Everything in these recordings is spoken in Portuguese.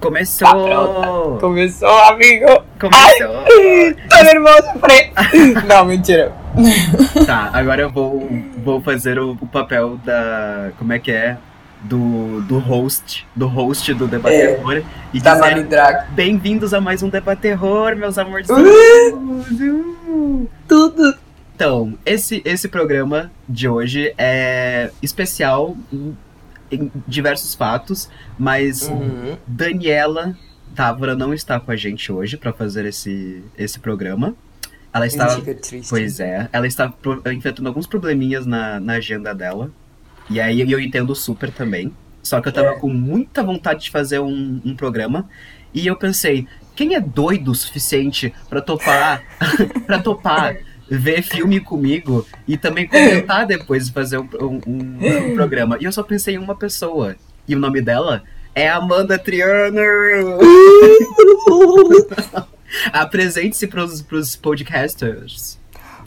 Começou! Tá Começou, amigo! Começou! Ai, tô nervoso, Fred! Não, mentira. Tá, agora eu vou, vou fazer o, o papel da. Como é que é? Do, do host, do host do Debaterror. e Da dizer. Bem-vindos a mais um Debaterror, meus amores. Uh, tudo. Então, esse, esse programa de hoje é especial em, diversos fatos, mas Uhum. Daniela Távora não está com a gente hoje para fazer esse, esse programa. Ela está. Pois é, ela está enfrentando alguns probleminhas na, na agenda dela. E aí eu entendo super também. Só que eu tava É. com muita vontade de fazer um, um programa. E eu pensei, quem é doido o suficiente pra topar, pra topar ver filme comigo e também comentar depois de fazer um, um- um- um programa? E eu só pensei em uma pessoa. E o nome dela é Amanda Triano. Apresente-se pros, pros podcasters.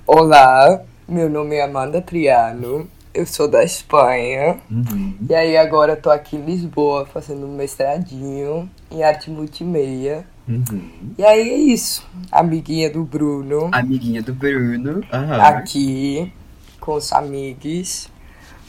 Olá, meu nome é Amanda Triano. Eu sou da Espanha. Uhum. E aí agora eu tô aqui em Lisboa fazendo um mestradinho em arte multimeia. Uhum. E aí é isso. Amiguinha do Bruno. Amiguinha do Bruno. Aham. Aqui com os amigos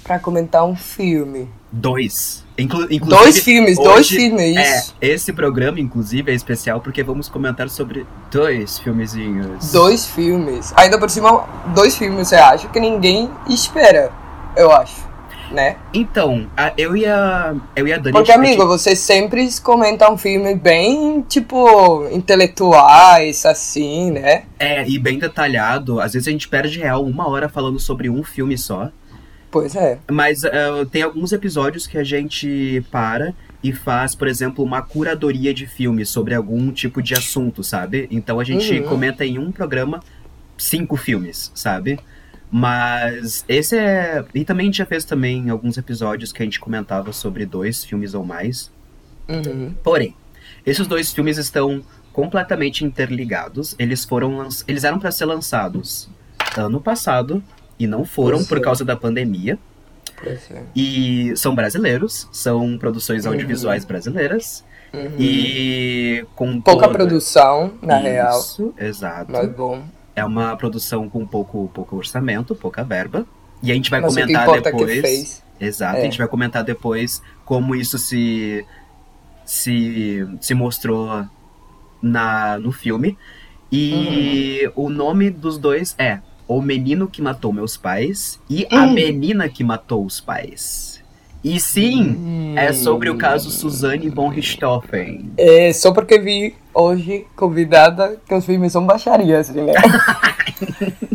pra comentar um filme. Dois. Inclu inclusive, Dois filmes, dois hoje filmes. É, esse programa, inclusive, é especial porque vamos comentar sobre dois filmezinhos. Dois filmes. Ainda por cima, dois filmes eu acho que ninguém espera. Eu acho. Né? Então, a- eu e a. Eu e a Dani. Porque, a gente- amigo, vocês sempre comentam um filme bem, tipo, intelectuais, assim, né? É, e bem detalhado. Às vezes a gente perde real uma hora falando sobre um filme só. Pois é. Mas eh, tem alguns episódios que a gente para e faz, por exemplo, uma curadoria de filmes sobre algum tipo de assunto, sabe? Então a gente Uhum. comenta em um programa cinco filmes, sabe? Mas esse é. E também a gente já fez também alguns episódios que a gente comentava sobre dois filmes ou mais. Uhum. Porém, esses dois filmes estão completamente interligados. Eles foram lanç... eles eram para ser lançados ano passado e não foram por é. causa da pandemia. É. E são brasileiros, são produções Uhum. audiovisuais brasileiras. Uhum. E com Pouca toda- produção, na real. Isso, exato. Mas bom. É uma produção com pouco, pouco orçamento, pouca verba. E a gente vai Mas o que comentar é que depois. fez. Exato, É. a gente vai comentar depois como isso se se, se mostrou na, no filme. E Uhum. o nome dos dois é O Menino que Matou Meus Pais e A Hum. Menina que Matou os Pais. E sim, é sobre o caso Hum. Suzanne von Richthofen. É, só porque vi hoje, convidada, que os filmes são baixarias, né?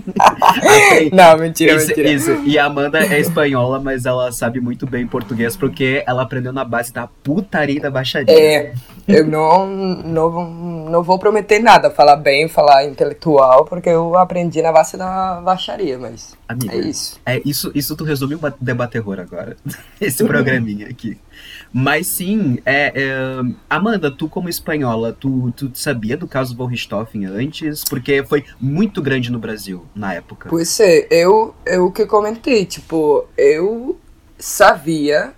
Não, mentira, Isso, mentira. isso. E a Amanda é espanhola, mas ela sabe muito bem português porque ela aprendeu na base da putaria da baixaria. É, eu não, não, não vou prometer nada, falar bem, falar intelectual, porque eu aprendi na base da baixaria, mas Amiga, é isso. É, isso, isso tu resume o ba- debaterror agora. Esse programinha aqui. Mas sim, é, é, Amanda, tu como espanhola, tu, tu sabia do caso von Richthofen antes? Porque foi muito grande no Brasil na época. Pois é, eu, eu que comentei, tipo, eu sabia,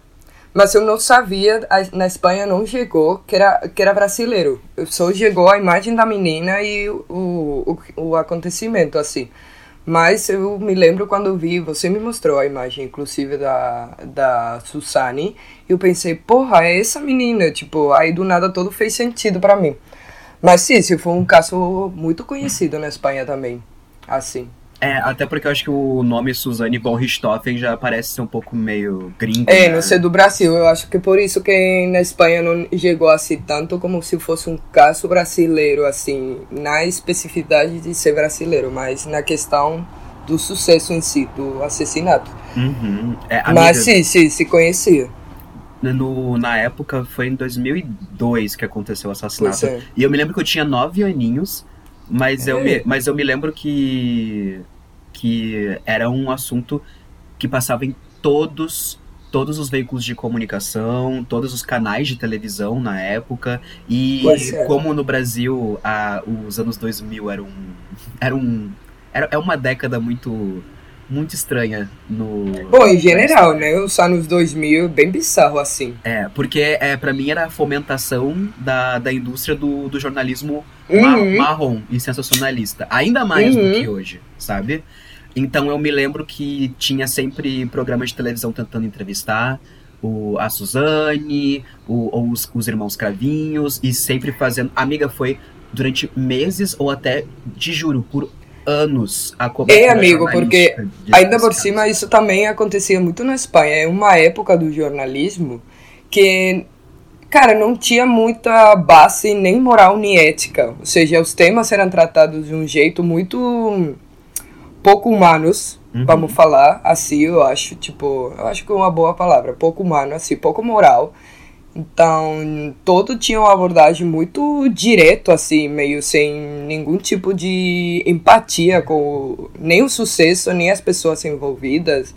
mas eu não sabia, na Espanha não chegou que era, que era brasileiro. Só chegou a imagem da menina e o, o, o acontecimento, assim. Mas eu me lembro quando vi, você me mostrou a imagem, inclusive, da, da Susane, e eu pensei, porra, é essa menina, tipo, aí do nada todo fez sentido pra mim. Mas sim, se foi um caso muito conhecido na Espanha também, assim. É, até porque eu acho que o nome Suzanne von Richthofen já parece ser um pouco meio gringo. É, né? não sei do Brasil. Eu acho que por isso que na Espanha não chegou assim tanto como se fosse um caso brasileiro, assim, na especificidade de ser brasileiro, mas na questão do sucesso em si, do assassinato. Uhum. É, amiga, mas sim, sim, se conhecia. no, na época foi em 2002 que aconteceu o assassinato. É. E eu me lembro que eu tinha nove aninhos, mas, eu, É. me, mas eu me lembro que, que era um assunto que passava em todos todos os veículos de comunicação, todos os canais de televisão na época. E é. como no Brasil a, os anos 2000 eram, eram era, é uma década muito muito estranha no. Bom, em geral, né? Os anos 2000, bem bizarro assim. É, porque é, para mim era a fomentação da, da indústria do, do jornalismo Uhum. marrom e sensacionalista. Ainda mais do Uhum. que hoje, sabe? Então eu me lembro que tinha sempre programas de televisão tentando entrevistar o, a Suzane, o, ou os, os irmãos Cravinhos, e sempre fazendo. Amiga, foi durante meses ou até, te juro, por anos a cobertura É, amigo, porque de- Ainda por cima, isso também acontecia muito na Espanha. É uma época do jornalismo que, cara, não tinha muita base nem moral nem ética. Ou seja, os temas eram tratados de um jeito muito pouco humanos, Uhum. vamos falar assim, eu acho. Tipo, eu acho que é uma boa palavra. Pouco humano, assim, pouco moral. Então, todo tinha uma abordagem muito direto, assim, meio sem nenhum tipo de empatia com nem o sucesso, nem as pessoas envolvidas,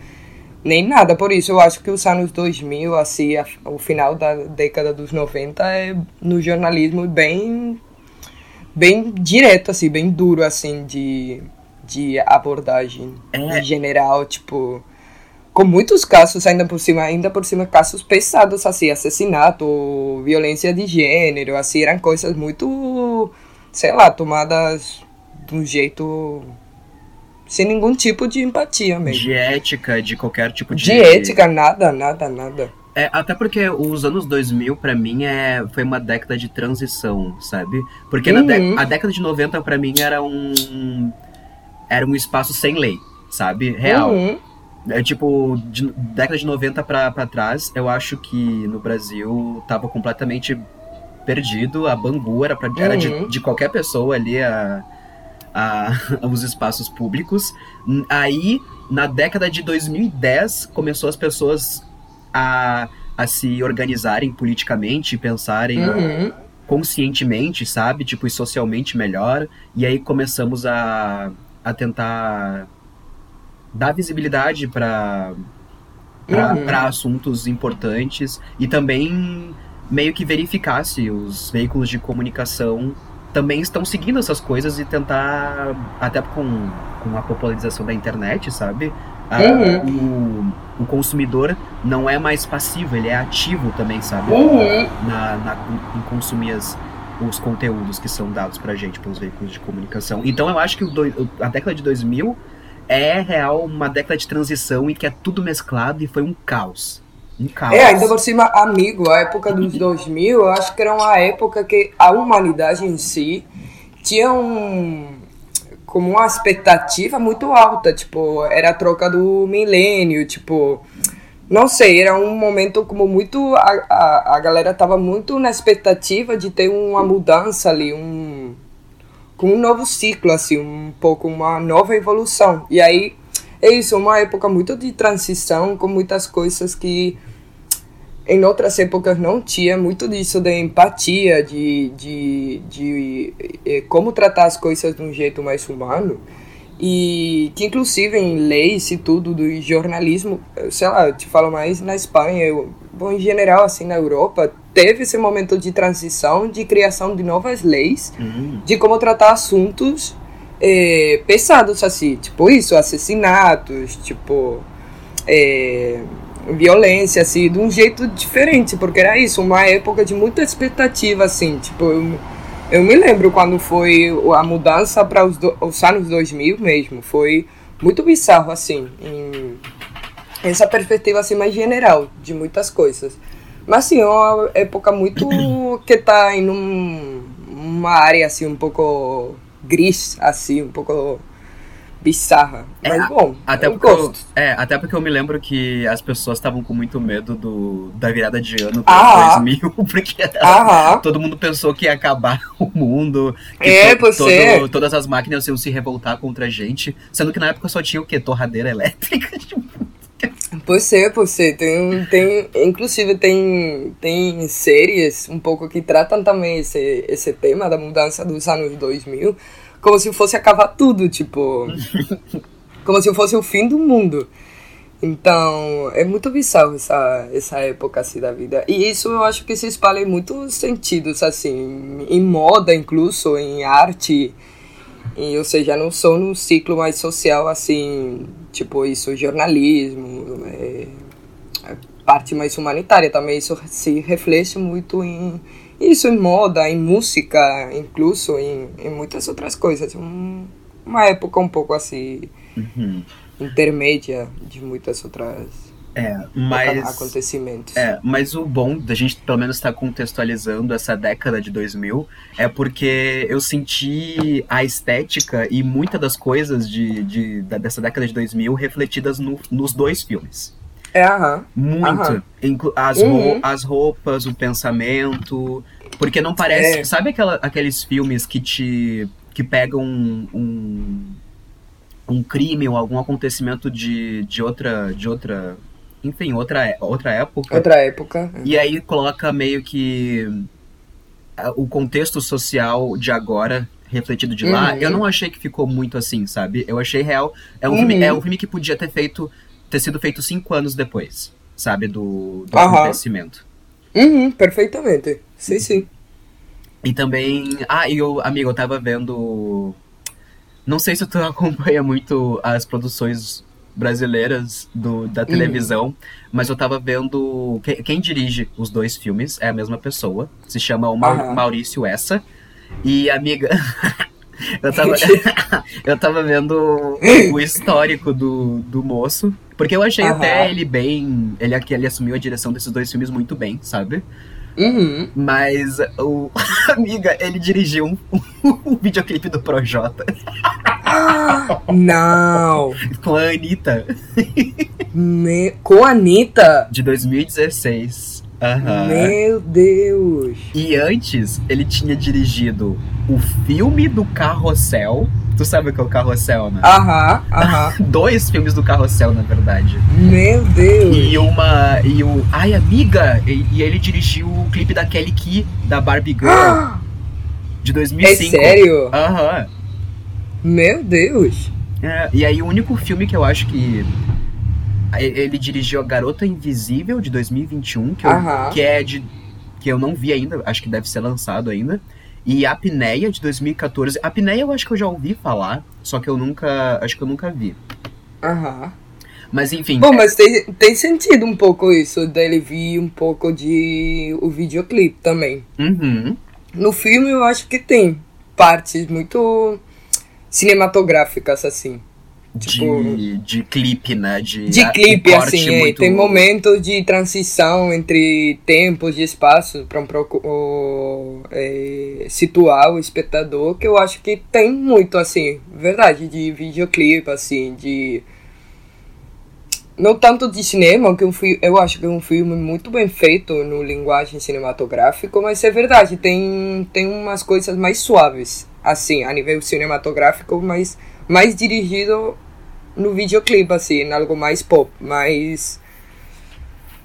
nem nada. Por isso, eu acho que os anos 2000, assim, a- o final da década dos 90 é no jornalismo bem bem direto, assim, bem duro, assim, de, de abordagem É. em general, tipo com muitos casos ainda por cima, ainda por cima casos pesados assim, assassinato, violência de gênero, assim, eram coisas muito, sei lá, tomadas de um jeito sem nenhum tipo de empatia mesmo. De ética, de qualquer tipo de. De ética, nada, nada, nada. É, até porque os anos 2000, pra mim, é, foi uma década de transição, sabe? Porque na Uhum. dé- a década de 90, pra mim, era um. Era um espaço sem lei, sabe? Real. Uhum. É tipo, de década de 90 pra, pra trás, eu acho que no Brasil tava completamente perdido. A Bangu era, pra, era de, Uhum. de qualquer pessoa ali a, a, os espaços públicos. Aí, na década de 2010, começou as pessoas a, a se organizarem politicamente pensarem Uhum. conscientemente, sabe? Tipo, e socialmente melhor. E aí começamos a, a tentar dar visibilidade para Uhum. para assuntos importantes e também meio que verificar se os veículos de comunicação também estão seguindo essas coisas e tentar, até com, com a popularização da internet, sabe? A- Uhum. o, o consumidor não é mais passivo, ele é ativo também, sabe? Uhum. na, na- em consumir as- os conteúdos que são dados pra gente pelos veículos de comunicação. Então eu acho que o doi- a década de 2000 é real uma década de transição em que é tudo mesclado e foi um caos. Um caos. É, ainda por cima, amigo, a época dos 2000, eu acho que era uma época que a humanidade em si tinha um como uma expectativa muito alta, tipo, era a troca do milênio, tipo, não sei, era um momento como muito a, a, a galera tava muito na expectativa de ter uma mudança ali, um com um novo ciclo, assim, um pouco uma nova evolução. E aí é isso, uma época muito de transição, com muitas coisas que em outras épocas não tinha muito disso de empatia, de, de, de, eh, como tratar as coisas de um jeito mais humano. E que inclusive em leis e tudo do jornalismo, eh, sei lá, eu te falo mais na Espanha, eu, bom, em geral assim na Europa, teve esse momento de transição, de criação de novas leis, Hum, de como tratar assuntos eh, pesados assim, tipo isso, assassinatos, tipo eh, violência assim, de um jeito diferente, porque era isso, uma época de muita expectativa assim, tipo eu, eu me lembro quando foi a mudança para os, do- os anos 2000 mesmo, foi muito bizarro assim, em essa perspectiva assim mais general de muitas coisas. Mas assim, é uma época muito que tá em um, uma área assim um pouco gris, assim, um pouco bizarra. É, Mas bom, até eu porque eu, é, até porque eu me lembro que as pessoas estavam com muito medo do, da virada de ano Ah. 2000, porque todo mundo pensou que ia acabar o mundo, que É, to- todo- todas as máquinas iam se revoltar contra a gente, sendo que na época só tinha o quê? Torradeira elétrica? Pois é, pois é. Tem, tem, inclusive tem, tem séries um pouco que tratam também esse, esse tema da mudança dos anos 2000 como se fosse acabar tudo, tipo... como se fosse o fim do mundo. Então, é muito bizarro essa, essa época assim da vida. E isso eu acho que se espalha em muitos sentidos, assim, em moda incluso, em arte, e, ou seja, não só num ciclo mais social, assim, tipo isso, jornalismo, é, parte mais humanitária também, isso se reflete muito em isso, em moda, em música, incluso em, em muitas outras coisas. Um, uma época um pouco assim, Uhum. intermédia de muitas outras É, mas. acontecimentos. É, mas o bom da gente pelo menos estar contextualizando essa década de 2000 é porque eu senti a estética e muitas das coisas de, de- dessa década de 2000 refletidas no- nos dois filmes. É, aham. Muito. Aham. As, Uhum. ro- as roupas, o pensamento. Porque não parece. É. Sabe aquela- aqueles filmes que te. que pegam um. um, um crime ou algum acontecimento de, de outra. de outra. Enfim, outra, é- outra época. Outra época. E aí coloca meio que o contexto social de agora refletido de lá. Uhum. Eu não achei que ficou muito assim, sabe? Eu achei real. É um, Uhum. filme, é um filme que podia ter feito ter sido feito cinco anos depois, sabe, do, do Aham. acontecimento. Uhum, perfeitamente. Sim, sim. E também, ah, e eu, amigo, eu tava vendo, não sei se tu acompanha muito as produções brasileiras do, da televisão, mas eu tava vendo quem, quem dirige os dois filmes é a mesma pessoa, se chama o Aham. Maurício Essa. E amiga, eu tava eu tava vendo o histórico do, do moço, porque eu achei Aham. até ele bem, ele ele assumiu a direção desses dois filmes muito bem, sabe? Uhum. Mas o amiga, ele dirigiu um, um videoclipe do Projota Não. com a Anitta Me... Com a Anitta? de 2016. Aham. Meu Deus. E antes, ele tinha dirigido o filme do Carrossel. Tu sabe o que é o Carrossel, né? Aham, aham. Dois filmes do Carrossel, na verdade. Meu Deus. E uma. E o. Ai, amiga! E, e ele dirigiu o clipe da Kelly Key, da Barbie Girl, de É 2005. sério? Aham. Meu Deus. É, e aí o único filme que eu acho que ele dirigiu a Garota Invisível de 2021, que, eu- que é de que eu não vi ainda, acho que deve ser lançado ainda. E a Apneia de 2014. A Apneia eu acho que eu já ouvi falar, só que eu nunca, acho que eu nunca vi. Aham. Mas enfim, Bom, mas tem, tem sentido um pouco isso, dele vir um pouco de o videoclipe também. uhum, No filme eu acho que tem partes muito cinematográficas, assim. Tipo- de, de clipe, né? De, De a- clipe, assim, é, muito- tem momentos de transição entre tempos e espaços para um é, situar o espectador, que eu acho que tem muito, assim, verdade, de videoclipe, assim, de... Não tanto de cinema, que um fi- eu acho que é um filme muito bem feito no linguagem cinematográfico, mas é verdade, tem, tem umas coisas mais suaves, assim, a nível cinematográfico, mas mais dirigido no videoclipe, assim, em algo mais pop, mais.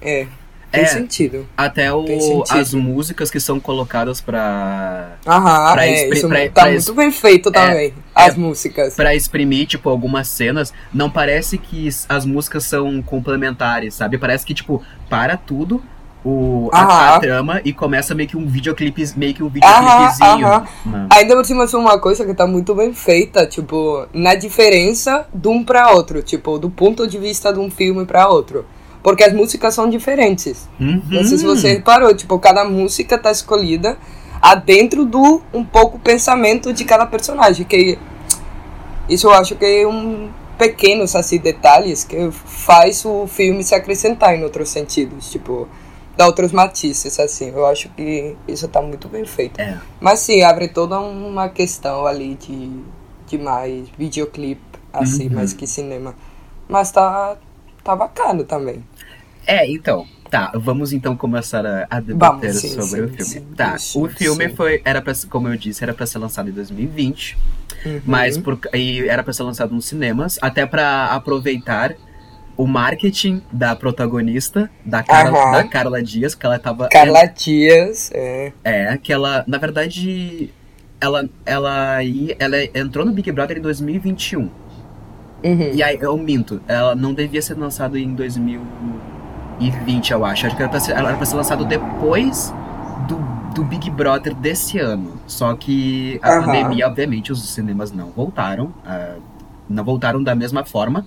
É. Tem É. sentido. Até o, sentido. as músicas que são colocadas pra, Aham, Pra é, isso pra- tá pra muito bem feito também. As músicas. Pra exprimir, tipo, algumas cenas, não parece que as músicas são complementares, sabe? Parece que, tipo, para tudo o, a, a trama e começa meio que um videoclipe, meio que um videoclipezinho. aham. Ainda por cima, isso é uma coisa que tá muito bem feita, tipo, na diferença de um pra outro, tipo, do ponto de vista de um filme pra outro. Porque as músicas são diferentes. Uhum. Não sei se você reparou, tipo, cada música tá escolhida adentro do um pouco pensamento de cada personagem, que isso eu acho que é um pequenos assim detalhes que faz o filme se acrescentar em outros sentidos, tipo, dá outros matizes assim. Eu acho que isso tá muito bem feito. É. Mas sim, abre toda uma questão ali de, de mais videoclipe, assim, Uhum. mais que cinema. Mas tá, tá bacana também. É, então. Tá, vamos então começar a, a debater Vamos, sim, sobre sim, o filme. sim, tá, o filme foi, era pra, como eu disse, era pra ser lançado em 2020, Uhum. mas por, e era pra ser lançado nos cinemas, até pra aproveitar o marketing da protagonista, da Carla, Aham. da Carla Dias, que ela tava Carla Dias, é. É, que ela, na verdade, ela, ela, ela entrou no Big Brother em 2021. Uhum. E aí, eu minto, ela não devia ser lançado em 2020, eu acho. Acho que era pra ser, ela era pra ser lançado depois do, do Big Brother desse ano. Só que a Aham. pandemia, obviamente, os cinemas não voltaram. ah, não voltaram da mesma forma.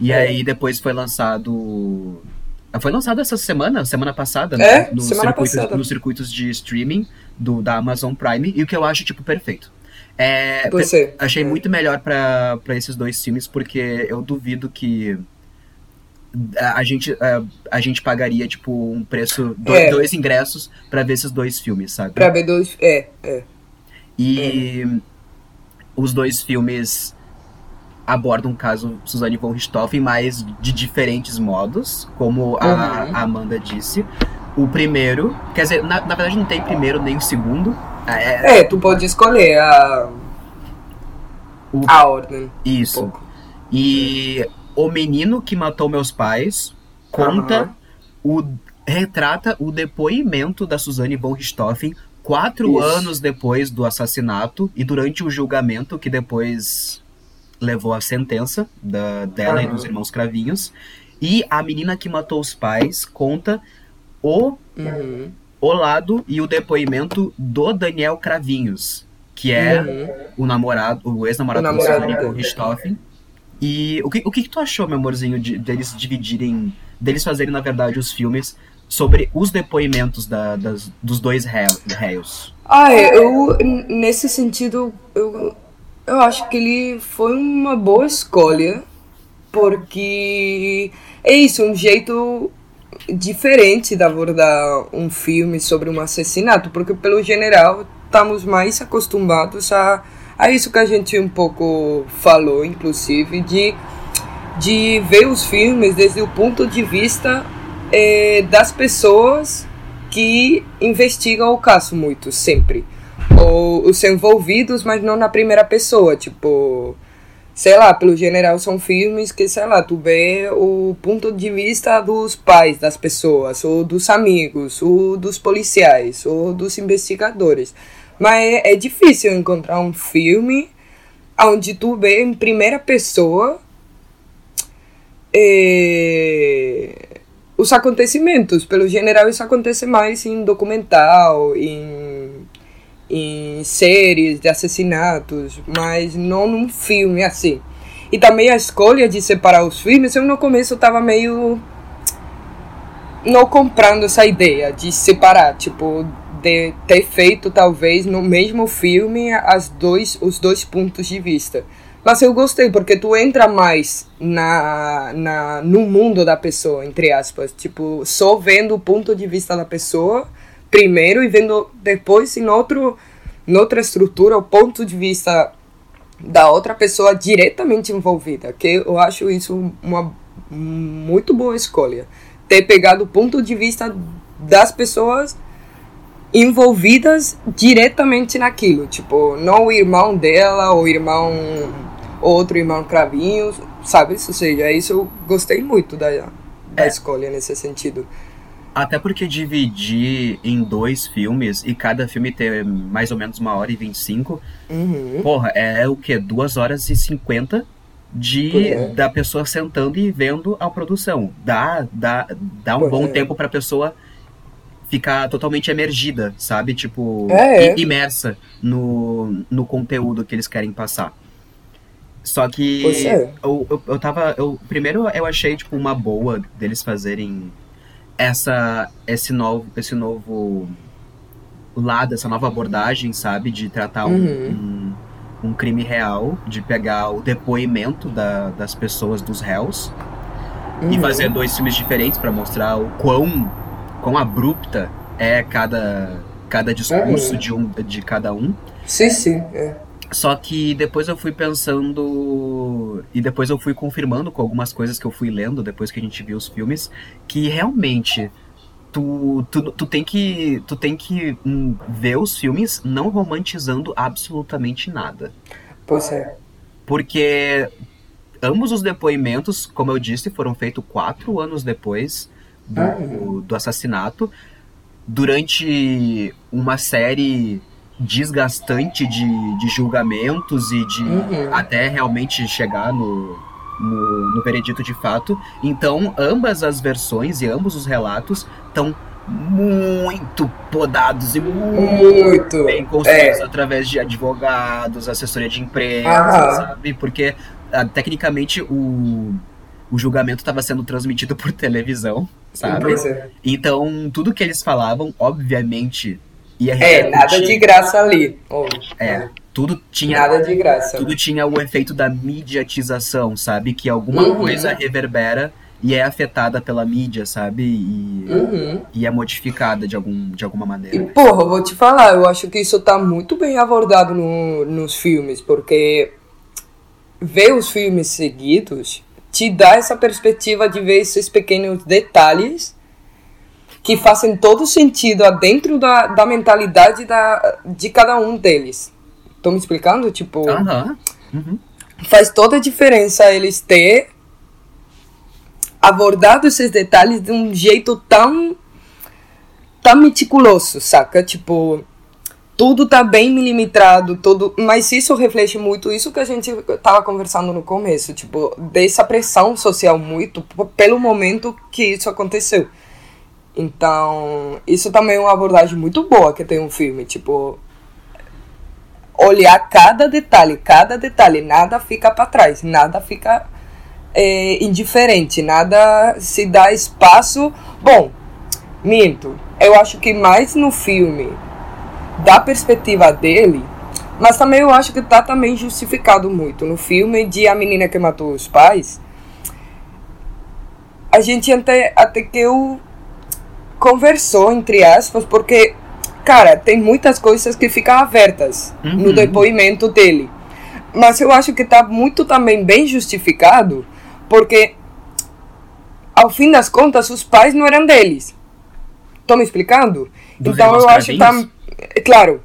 E É. aí depois foi lançado. Ah, Foi lançado essa semana, semana passada, né? É, nos, semana circuitos, passada. nos circuitos de streaming do, da Amazon Prime, e o que eu acho, tipo, perfeito. É, é. Achei É. muito melhor pra pra esses dois filmes, porque eu duvido que a, gente, a, a gente pagaria, tipo, um preço, do- É. dois ingressos pra ver esses dois filmes, sabe? Pra ver dois. É, é. E os dois filmes abordam o caso Suzanne von Richthofen, mas de diferentes modos, como a, Uhum. a Amanda disse. O primeiro, quer dizer, na, na verdade não tem primeiro nem o segundo. É, É, tu pode escolher a. O- A ordem. isso. Um. E o menino que matou meus pais conta Aham. o retrata o depoimento da Suzanne von Richthofen quatro Isso. anos depois do assassinato e durante o julgamento que depois levou à sentença da, dela e Aham. dos irmãos Cravinhos. E a menina que matou os pais conta o, Uhum. o lado e o depoimento do Daniel Cravinhos, que é Uhum. o namorado, o ex-namorado O da namorado Suzanne von dele. Richthofen. E o que, o que tu achou, meu amorzinho, de, deles dividirem, deles fazerem, na verdade, os filmes sobre os depoimentos da- das, dos dois réu- réus? Ah, eu, nesse sentido, eu, eu acho que ele foi uma boa escolha, porque é isso, um jeito diferente de abordar um filme sobre um assassinato, porque pelo general estamos mais acostumados a, a isso que a gente um pouco falou, inclusive, de, de ver os filmes desde o ponto de vista eh, das pessoas que investigam o caso muito, sempre. Ou os envolvidos, mas não na primeira pessoa, tipo... Sei lá, pelo general são filmes que, sei lá, tu vê o ponto de vista dos pais das pessoas, ou dos amigos, ou dos policiais, ou dos investigadores. Mas é, é difícil encontrar um filme onde tu vê em primeira pessoa eh, os acontecimentos. Pelo general, isso acontece mais em documental, em, em séries de assassinatos, mas não num filme assim. E também a escolha de separar os filmes, eu no começo tava meio. não comprando essa ideia de separar, tipo, de ter feito talvez no mesmo filme as dois, os dois pontos de vista. Mas eu gostei, porque tu entra mais na, na, no mundo da pessoa, entre aspas. Tipo, só vendo o ponto de vista da pessoa primeiro e vendo depois em outro, em outra estrutura o ponto de vista da outra pessoa diretamente envolvida. Que eu acho isso uma muito boa escolha. Ter pegado o ponto de vista das pessoas envolvidas diretamente naquilo. Tipo, não o irmão dela, ou irmão. outro irmão Cravinhos, sabe? Ou seja, isso eu gostei muito da, da escolha nesse sentido. Até porque dividir em dois filmes e cada filme ter mais ou menos uma hora e vinte e cinco, Uhum. porra, é o quê? Duas horas e cinquenta de é. da pessoa sentando e vendo a produção. Dá, dá, dá um Pois bom é. tempo pra pessoa ficar totalmente emergida, sabe? Tipo, É, é. imersa no, no conteúdo que eles querem passar. Só que é. eu, eu, eu tava. Eu, primeiro eu achei, tipo, uma boa deles fazerem essa, esse, novo, esse novo lado, essa nova abordagem, sabe? De tratar um, Uhum. um, um crime real, de pegar o depoimento da- das pessoas, dos réus, e Uhum. fazer dois filmes diferentes pra mostrar o quão, quão abrupta é cada, cada discurso Uhum. de, um, de cada um. Sim, sim. É. Só que depois eu fui pensando. E depois eu fui confirmando com algumas coisas que eu fui lendo depois que a gente viu os filmes. Que realmente. Tu, tu, tu tem que, tu tem que hum, ver os filmes não romantizando absolutamente nada. Pois é. Porque ambos os depoimentos, como eu disse, foram feitos quatro anos depois do, Uhum. do assassinato. Durante uma série desgastante de, de julgamentos e de Uhum. até realmente chegar no, no, no veredito de fato. Então, ambas as versões e ambos os relatos estão muito podados e muito Muito. bem construídos É. através de advogados, assessoria de imprensa, Aham. sabe? Porque ah, tecnicamente o, o julgamento estava sendo transmitido por televisão, sabe? É. Então, tudo que eles falavam, obviamente, ia É, nada de graça ali. Oh, É, tudo tinha Nada de graça. tudo tinha o efeito da mediatização, sabe? Que alguma Uhum. coisa reverbera e é afetada pela mídia, sabe? E, Uhum. e é modificada de, algum, de alguma E, maneira. porra, eu vou te falar, eu acho que isso tá muito bem abordado no, nos filmes, porque ver os filmes seguidos te dá essa perspectiva de ver esses pequenos detalhes que fazem todo sentido dentro da, da mentalidade da, de cada um deles. Tô me explicando? Tipo. Uhum. faz toda a diferença eles ter abordado esses detalhes de um jeito tão tão meticuloso, saca? Tipo, tudo tá bem milimetrado, tudo, mas isso reflete muito isso que a gente tava conversando no começo, tipo, dessa pressão social muito pelo momento que isso aconteceu. Então, isso também é uma abordagem muito boa que tem um filme, tipo, olhar cada detalhe, cada detalhe, nada fica para trás, nada fica é, indiferente, nada se dá espaço. Bom, minto, eu acho que mais no filme, da perspectiva dele, mas também eu acho que tá também justificado muito no filme de A Menina que Matou os Pais. A gente até, até que eu conversou, entre aspas, porque, cara, tem muitas coisas que ficam abertas no Uhum. depoimento dele. Mas eu acho que tá muito também bem justificado, porque, ao fim das contas, os pais não eram deles. Tô me explicando? Dos então eu acho que tá. É Claro.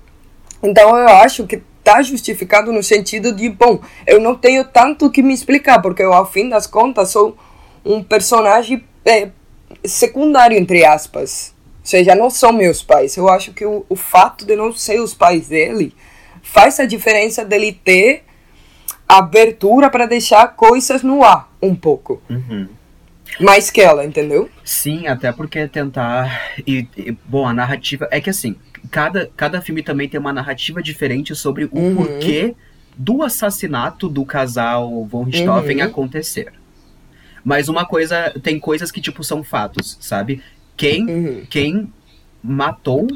Então eu acho que tá justificado no sentido de, bom, eu não tenho tanto que me explicar, porque eu, ao fim das contas, sou um personagem é, secundário, entre aspas. Ou seja, não são meus pais. Eu acho que o, o fato de não ser os pais dele faz a diferença dele ter abertura para deixar coisas no ar um pouco. Uhum. Mais que ela, entendeu? Sim, até porque tentar. E, e, bom, a narrativa. É que assim, cada, cada filme também tem uma narrativa diferente sobre o Uhum. porquê do assassinato do casal Von Richthofen Uhum. acontecer. Mas uma coisa. Tem coisas que, tipo, são fatos, sabe? Quem, Uhum. quem matou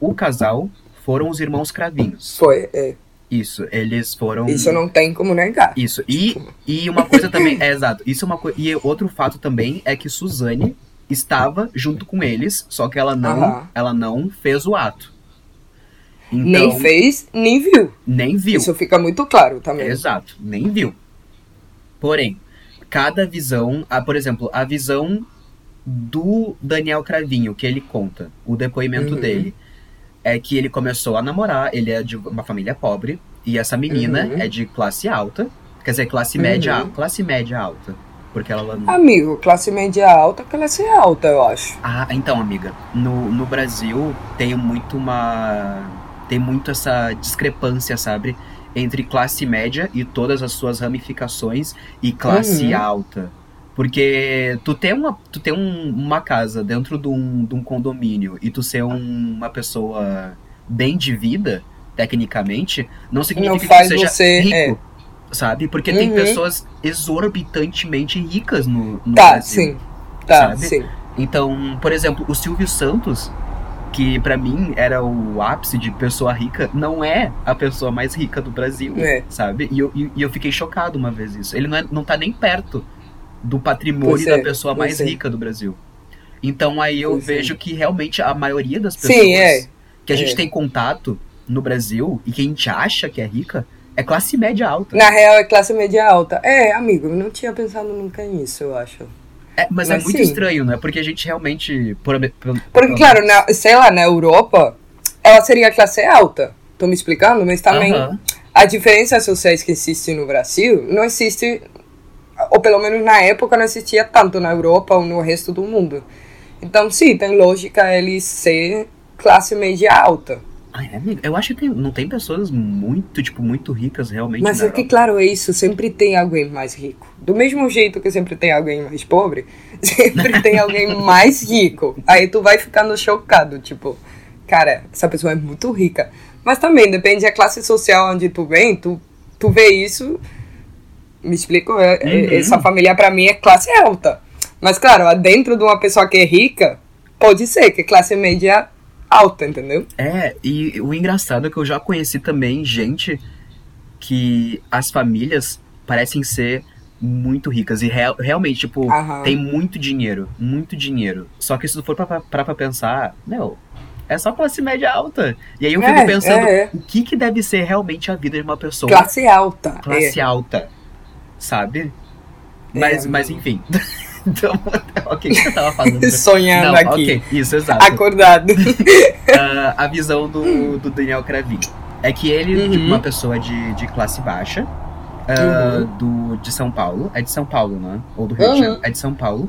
o casal foram os irmãos Cravinhos. Foi, é. Isso, eles foram. Isso não tem como negar. Isso. E, e uma coisa também, é exato. Isso é uma coisa. E outro fato também é que Suzane estava junto com eles, só que ela não, Aham. ela não fez o ato. Então, nem fez, nem viu. nem viu. Isso fica muito claro também. Exato, nem viu. Porém, cada visão, ah, por exemplo, a visão do Daniel Cravinho, que ele conta, o depoimento Uhum. dele, é que ele começou a namorar, ele é de uma família pobre, e essa menina Uhum. é de classe alta, quer dizer, classe média, Uhum. classe média alta, porque ela... Amigo, classe média alta, classe alta, eu acho. Ah, então, amiga, no, no Brasil tem muito uma... tem muito essa discrepância, sabe? Entre classe média e todas as suas ramificações e classe Uhum. alta. Porque tu ter uma, tu ter um- uma casa dentro de um, de um condomínio e tu ser um- uma pessoa bem de vida, tecnicamente, não significa Não que tu seja você, rico. Sabe? Porque tem Uhum. pessoas exorbitantemente ricas no, no Tá, Brasil. sim. Tá, sabe? sim. Então, por exemplo, o Silvio Santos, que pra mim era o ápice de pessoa rica, não é a pessoa mais rica do Brasil, É. sabe? E eu, e, e eu fiquei chocado uma vez isso. Ele não, é, não tá nem perto do patrimônio é, da pessoa mais é. rica do Brasil. Então aí eu Pois é. vejo que realmente a maioria das pessoas Sim, é. que a gente É. tem contato no Brasil e que a gente acha que é rica é classe média alta. Na real é classe média alta. É, amigo, eu não tinha pensado nunca nisso, eu acho. É, mas, é Mas muito sim. estranho, né? Porque a gente realmente. Por, por, Porque, claro, na, sei lá, na Europa, ela seria classe alta. Tô me explicando? Mas também Aham. a diferença sociais que existe no Brasil não existe, ou pelo menos na época não existia tanto na Europa ou no resto do mundo. Então, sim, tem lógica ele ser classe média alta. Ai, amiga, eu acho que não tem pessoas muito, tipo, muito ricas realmente. Mas é que, claro, é isso, sempre tem alguém mais rico. Do mesmo jeito que sempre tem alguém mais pobre, sempre tem alguém mais rico. Aí tu vai ficando chocado, tipo, cara, essa pessoa é muito rica. Mas também depende da classe social onde tu vem, tu, tu vê isso Me explico? É, é, Uhum. Essa família pra mim é classe alta. Mas claro, dentro de uma pessoa que é rica, pode ser que é classe média alta, entendeu? É, e o engraçado é que eu já conheci também gente que as famílias parecem ser muito ricas. E real- realmente, tipo, Aham. tem muito dinheiro, muito dinheiro. Só que se tu for pra, pra, pra pensar, meu, é só classe média alta. E aí eu fico É, pensando, é, é. o que que deve ser realmente a vida de uma pessoa Classe alta. classe é. alta, sabe? Mas, É. mas enfim. então, ok, o que eu tava falando? Sonhando Não, aqui. ok, isso, exato. Acordado. Ah, a visão do, do Daniel Cravinho. É que ele, Uhum. tipo, uma pessoa de, de classe baixa, ah, do, de São Paulo. É de São Paulo, né? Ou do Rio de Uhum. Janeiro. É de São Paulo.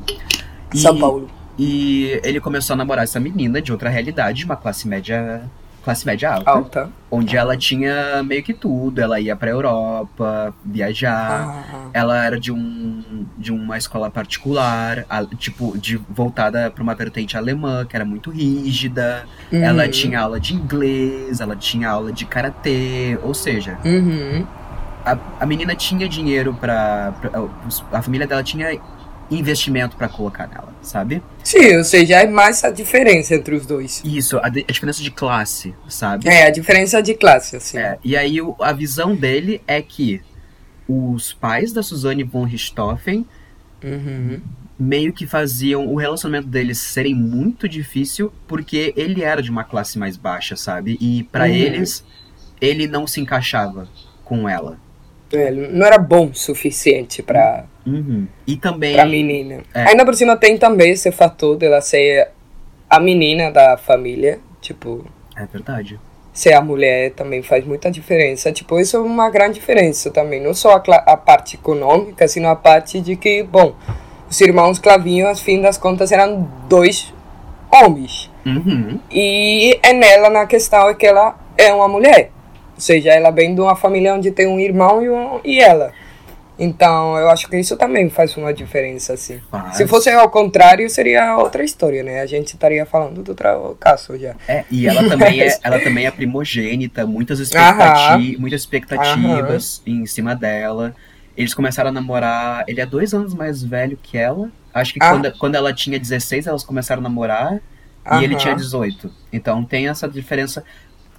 E- São Paulo. E ele começou a namorar essa menina de outra realidade, de uma classe média. Classe média alta. Alta. Onde ela tinha meio que tudo. Ela ia pra Europa, viajar. Ah, Ela era de um de uma escola particular, a- tipo, de voltada para uma vertente alemã, que era muito rígida. Ela uhum. tinha aula de inglês, ela tinha aula de karatê, ou seja, Uhum. a, a menina tinha dinheiro os- a família dela tinha investimento pra colocar nela, sabe? Sim, ou seja, é mais a diferença entre os dois. Isso, a, de- a diferença de classe, sabe? É, a diferença de classe, assim. É, e aí o- a visão dele é que os pais da Suzanne von Richthofen Uhum. meio que faziam o relacionamento deles serem muito difícil porque ele era de uma classe mais baixa, sabe? E pra Uhum. eles ele não se encaixava com ela. É, não era bom o suficiente pra, E também pra menina. É. Ainda por cima tem também esse fator dela ser a menina da família. Tipo, é verdade. ser a mulher também faz muita diferença. Tipo, isso é uma grande diferença também. Não só a, a parte econômica, sino a parte de que, bom, os irmãos Clavinho, ao fim das contas, eram dois homens. Uhum. E é nela na questão é que ela é uma mulher. Ou seja, ela vem de uma família onde tem um irmão e, um, e ela. Então, eu acho que isso também faz uma diferença, assim. Faz. Se fosse ao contrário, seria outra história, né? A gente estaria falando do outro caso já. É, e ela também é, ela também é primogênita, muitas, expectati muitas expectativas em cima dela. Eles começaram a namorar. Ele é dois anos mais velho que ela. Acho que Ah. quando, quando ela tinha 16, elas começaram a namorar. E ele Aham. tinha 18. Então tem essa diferença.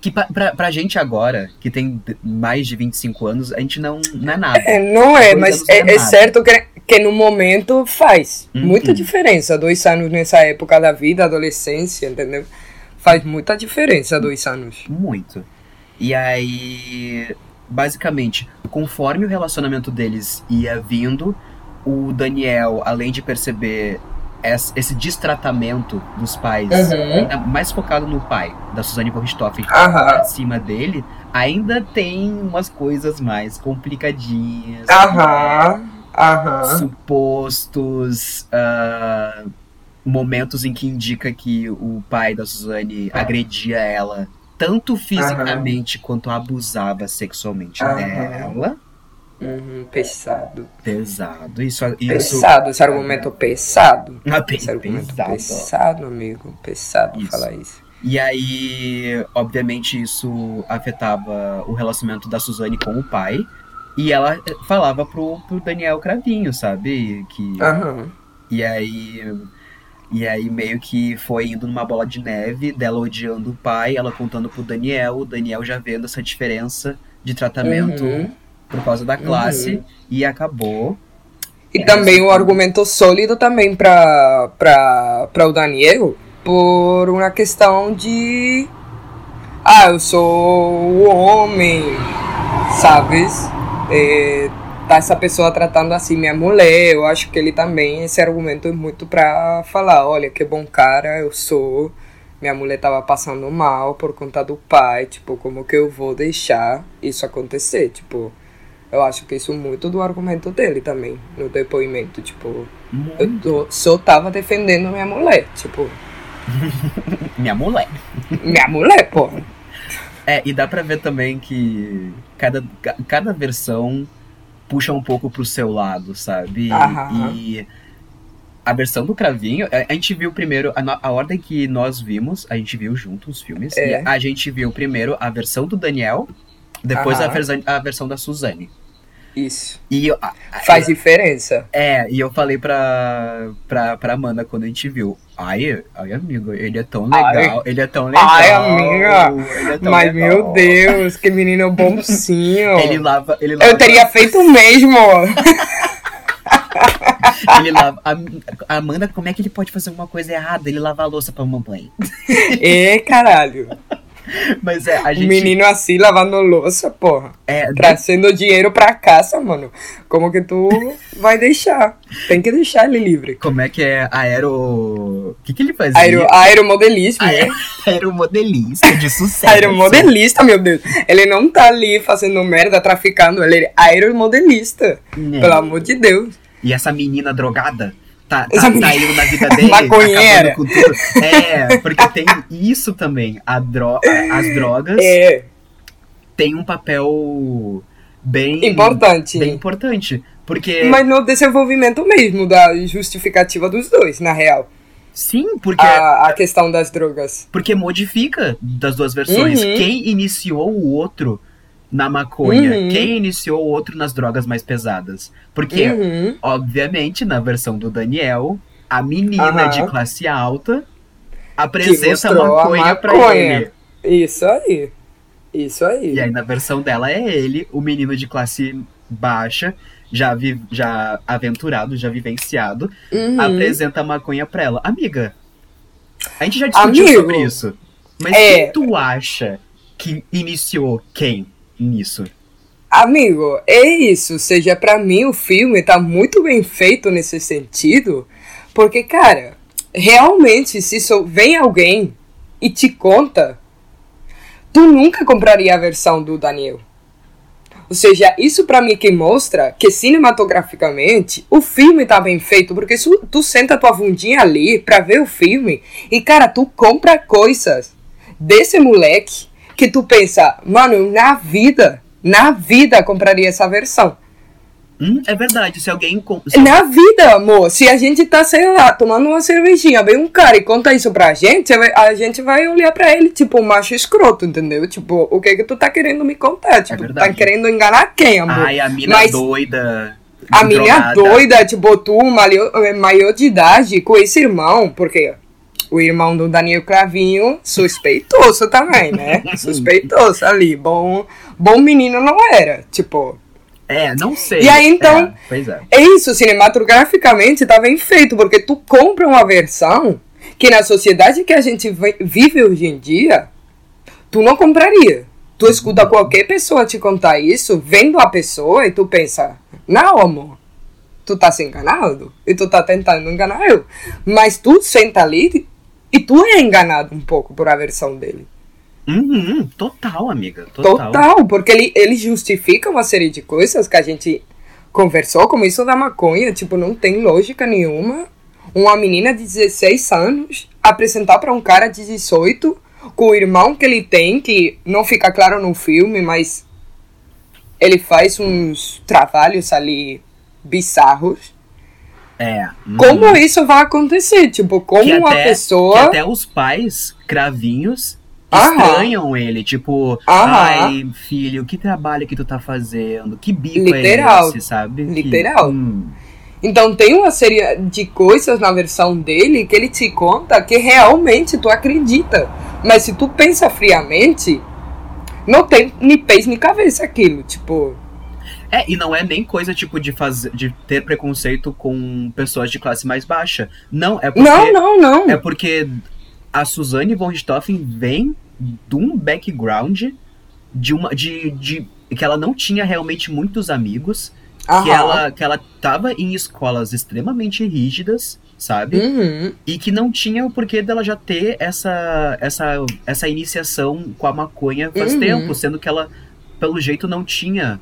Que pra, pra, pra gente agora, que tem mais de 25 anos, a gente não, não é nada. É, não é, Dois mas é é, é certo que, que no momento faz Uhum. muita diferença. Dois anos nessa época da vida, adolescência, entendeu? Faz muita diferença dois anos. Muito. E aí, basicamente, conforme o relacionamento deles ia vindo, o Daniel, além de perceber esse destratamento dos pais, Uhum. ainda mais focado no pai, da Suzane von Richthofen, Aham. acima dele, ainda tem umas coisas mais complicadinhas. Aham, aham. supostos ah, momentos em que indica que o pai da Suzane agredia ela tanto fisicamente quanto abusava sexualmente dela. Uhum, pesado. Pesado. Isso, isso Pesado, esse argumento pesado. Ah, bem Esse argumento pesado. pesado, amigo. Pesado Isso. falar isso. E aí, obviamente, isso afetava o relacionamento da Suzane com o pai. E ela falava pro, pro Daniel Cravinho, sabe? Que Aham. E aí. E aí meio que foi indo numa bola de neve, dela odiando o pai, ela contando pro Daniel, o Daniel já vendo essa diferença de tratamento Uhum. Por causa da classe, Uhum. e acabou. E É, também um argumento sólido também para o Daniel por uma questão de ah eu sou o homem sabes é, tá essa pessoa tratando assim minha mulher eu acho que ele também esse argumento é muito para falar olha que bom cara eu sou minha mulher tava passando mal por conta do pai tipo como que eu vou deixar isso acontecer tipo eu acho que isso muito do argumento dele também, no depoimento. Tipo, eu tô- só tava defendendo minha mulher. Tipo, Minha mulher. minha mulher, pô. É, e dá pra ver também que cada, ca- cada versão puxa um pouco pro seu lado, sabe? Aham. E a versão do Cravinho, a, a gente viu primeiro, a, a ordem que nós vimos, a gente viu junto os filmes, É. a gente viu primeiro a versão do Daniel, depois a, versa- a versão da Suzane. Isso. E eu- Faz diferença. É, e eu falei pra, pra, pra Amanda quando a gente viu. Ai, ai, amigo, ele é tão Ai. legal. ele é tão legal. Ai, amiga. é Mas, legal. meu Deus, que menino bonzinho. Ele lava. Ele lava Eu teria feito o mesmo. Ele lava. A, Amanda, como é que ele pode fazer uma coisa errada? Ele lava a louça pra mamãe. Ê, caralho. Mas é, a gente. menino assim lavando louça, porra. É, Trazendo dinheiro pra casa, mano. Como que tu vai deixar? Tem que deixar ele livre. Como é que é aero. O que, que ele fazia? Aero, aeromodelismo, né? Aeromodelista de sucesso. Aeromodelista, meu Deus. Ele não tá ali fazendo merda, traficando. Ele é aeromodelista. É. Pelo amor de Deus. E essa menina drogada tá, tá, menina- tá indo na vida dele, Maconheira. acabando com tudo. É, porque tem isso também. A dro as drogas É têm um papel bem importante. bem importante. Porque. Mas no desenvolvimento mesmo da justificativa dos dois, na real. Sim, porque. A, a questão das drogas. Porque modifica das duas versões. Uhum. Quem iniciou o outro na maconha? Uhum. Quem iniciou o outro nas drogas mais pesadas? Porque, Uhum. obviamente, na versão do Daniel, a menina Aham. de classe alta apresenta a mostrou a maconha, pra maconha. ele. Isso aí. Isso aí. E aí, na versão dela, é ele, o menino de classe baixa, já, vi, já aventurado, já vivenciado, Uhum. apresenta a maconha pra ela. Amiga, a gente já discutiu Amigo, sobre isso. Mas é. quem tu acha que iniciou quem nisso? Amigo, é isso. Ou seja, pra mim o filme tá muito bem feito nesse sentido. Porque, cara, realmente, se só vem alguém e te conta, tu nunca compraria a versão do Daniel. Ou seja, isso pra mim que mostra que cinematograficamente o filme tá bem feito, porque se tu senta tua bundinha ali pra ver o filme e cara, tu compra coisas desse moleque que tu pensa, mano, na vida, na vida compraria essa versão. Hum, é verdade, se alguém. com- se- Na vida, amor, se a gente tá, sei lá, tomando uma cervejinha, vem um cara e conta isso pra gente, a gente vai olhar pra ele, tipo, um macho escroto, entendeu? Tipo, o que que tu tá querendo me contar? Tipo, tu tá querendo enganar quem, amor? Ai, a mina Mas- doida. A menina doida, tipo, tu, maior, maior de idade, com esse irmão, porque o irmão do Daniel Cravinho, suspeitoso também, né? suspeitoso ali, bom, bom menino não era, tipo... É, não sei. E aí, então- É, pois é. É isso, cinematograficamente tá bem feito, porque tu compra uma versão que na sociedade que a gente vi- vive hoje em dia, tu não compraria. Tu escuta qualquer pessoa te contar isso, vendo a pessoa e tu pensa, não, amor, tu tá se enganando e tu tá tentando enganar eu. Mas tu senta ali e tu é enganado um pouco por a versão dele. Uhum, total, amiga. Total. Total, porque ele, ele justifica uma série de coisas que a gente conversou, como isso da maconha, tipo, não tem lógica nenhuma. Uma menina de 16 anos apresentar pra um cara de 18 com o irmão que ele tem, que não fica claro no filme, mas ele faz uns trabalhos ali bizarros. É. uhum. Como isso vai acontecer? Tipo, como que uma até, pessoa. que até os pais cravinhos Aham. estranham ele, tipo, Aham. ai, filho, que trabalho que tu tá fazendo? Que bico Literal. é esse, sabe? Que- Literal. hum, Então tem uma série de coisas na versão dele que ele te conta que realmente tu acredita. Mas se tu pensa friamente, não tem nem pés nem cabeça aquilo. Tipo, É, e não é nem coisa, tipo, de fazer, de ter preconceito com pessoas de classe mais baixa. Não, é porque, não, não, não. É porque a Suzane von Richthofen vem de um background de uma. De, de, que ela não tinha realmente muitos amigos. Que Aham. ela, que ela tava em escolas extremamente rígidas, sabe? Uhum. E que não tinha o porquê dela já ter essa, essa, essa iniciação com a maconha faz Uhum. tempo, sendo que ela, pelo jeito, não tinha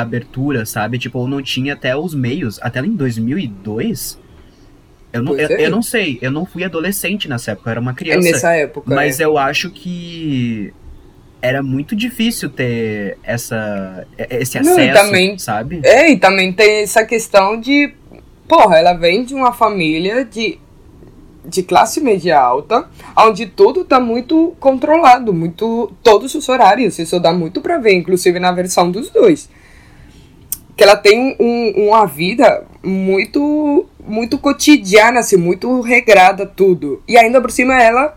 abertura, sabe? Tipo, ou não tinha até os meios. Até em 2002. Eu não, eu, é. eu não sei, eu não fui adolescente nessa época, eu era uma É criança. nessa época. Mas é. eu acho que era muito difícil ter essa, esse Não, acesso, também- sabe? É, e também tem essa questão de. Porra, ela vem de uma família de, de classe média alta, onde tudo tá muito controlado, muito. Todos os horários. Isso dá muito pra ver, inclusive na versão dos dois. Que ela tem um, uma vida muito muito cotidiana, assim, muito regrada tudo. E ainda por cima ela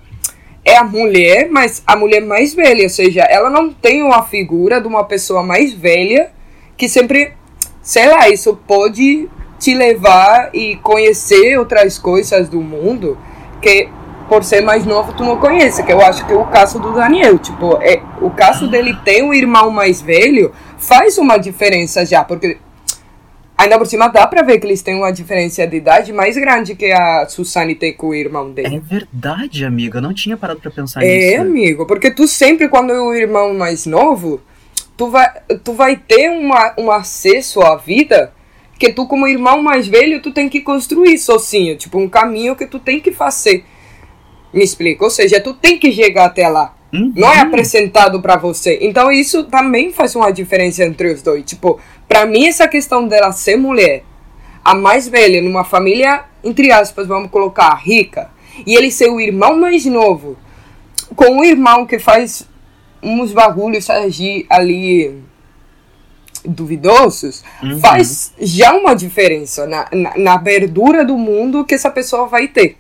é a mulher, mas a mulher mais velha, ou seja, ela não tem uma figura de uma pessoa mais velha que sempre, sei lá, isso pode te levar e conhecer outras coisas do mundo que por ser mais novo tu não conhece, que eu acho que é o caso do Daniel, tipo, é o caso dele ter um irmão mais velho faz uma diferença já, porque Ainda por cima dá pra ver que eles têm uma diferença de idade mais grande que a Susane tem com o irmão dele. É verdade, amiga. Eu não tinha parado pra pensar é, nisso. É, amigo. Porque tu sempre, quando é o irmão mais novo, tu vai, tu vai ter uma, um acesso à vida que tu, como irmão mais velho, tu tem que construir sozinho. Tipo, um caminho que tu tem que fazer. Me explica? Ou seja, tu tem que chegar até lá. Uhum. Não é apresentado para você. Então isso também faz uma diferença entre os dois. Tipo, para mim essa questão dela ser mulher, a mais velha numa família entre aspas, vamos colocar rica, e ele ser o irmão mais novo, com um irmão que faz uns bagulhos ali duvidosos, uhum. faz já uma diferença na, na, na verdura do mundo que essa pessoa vai ter.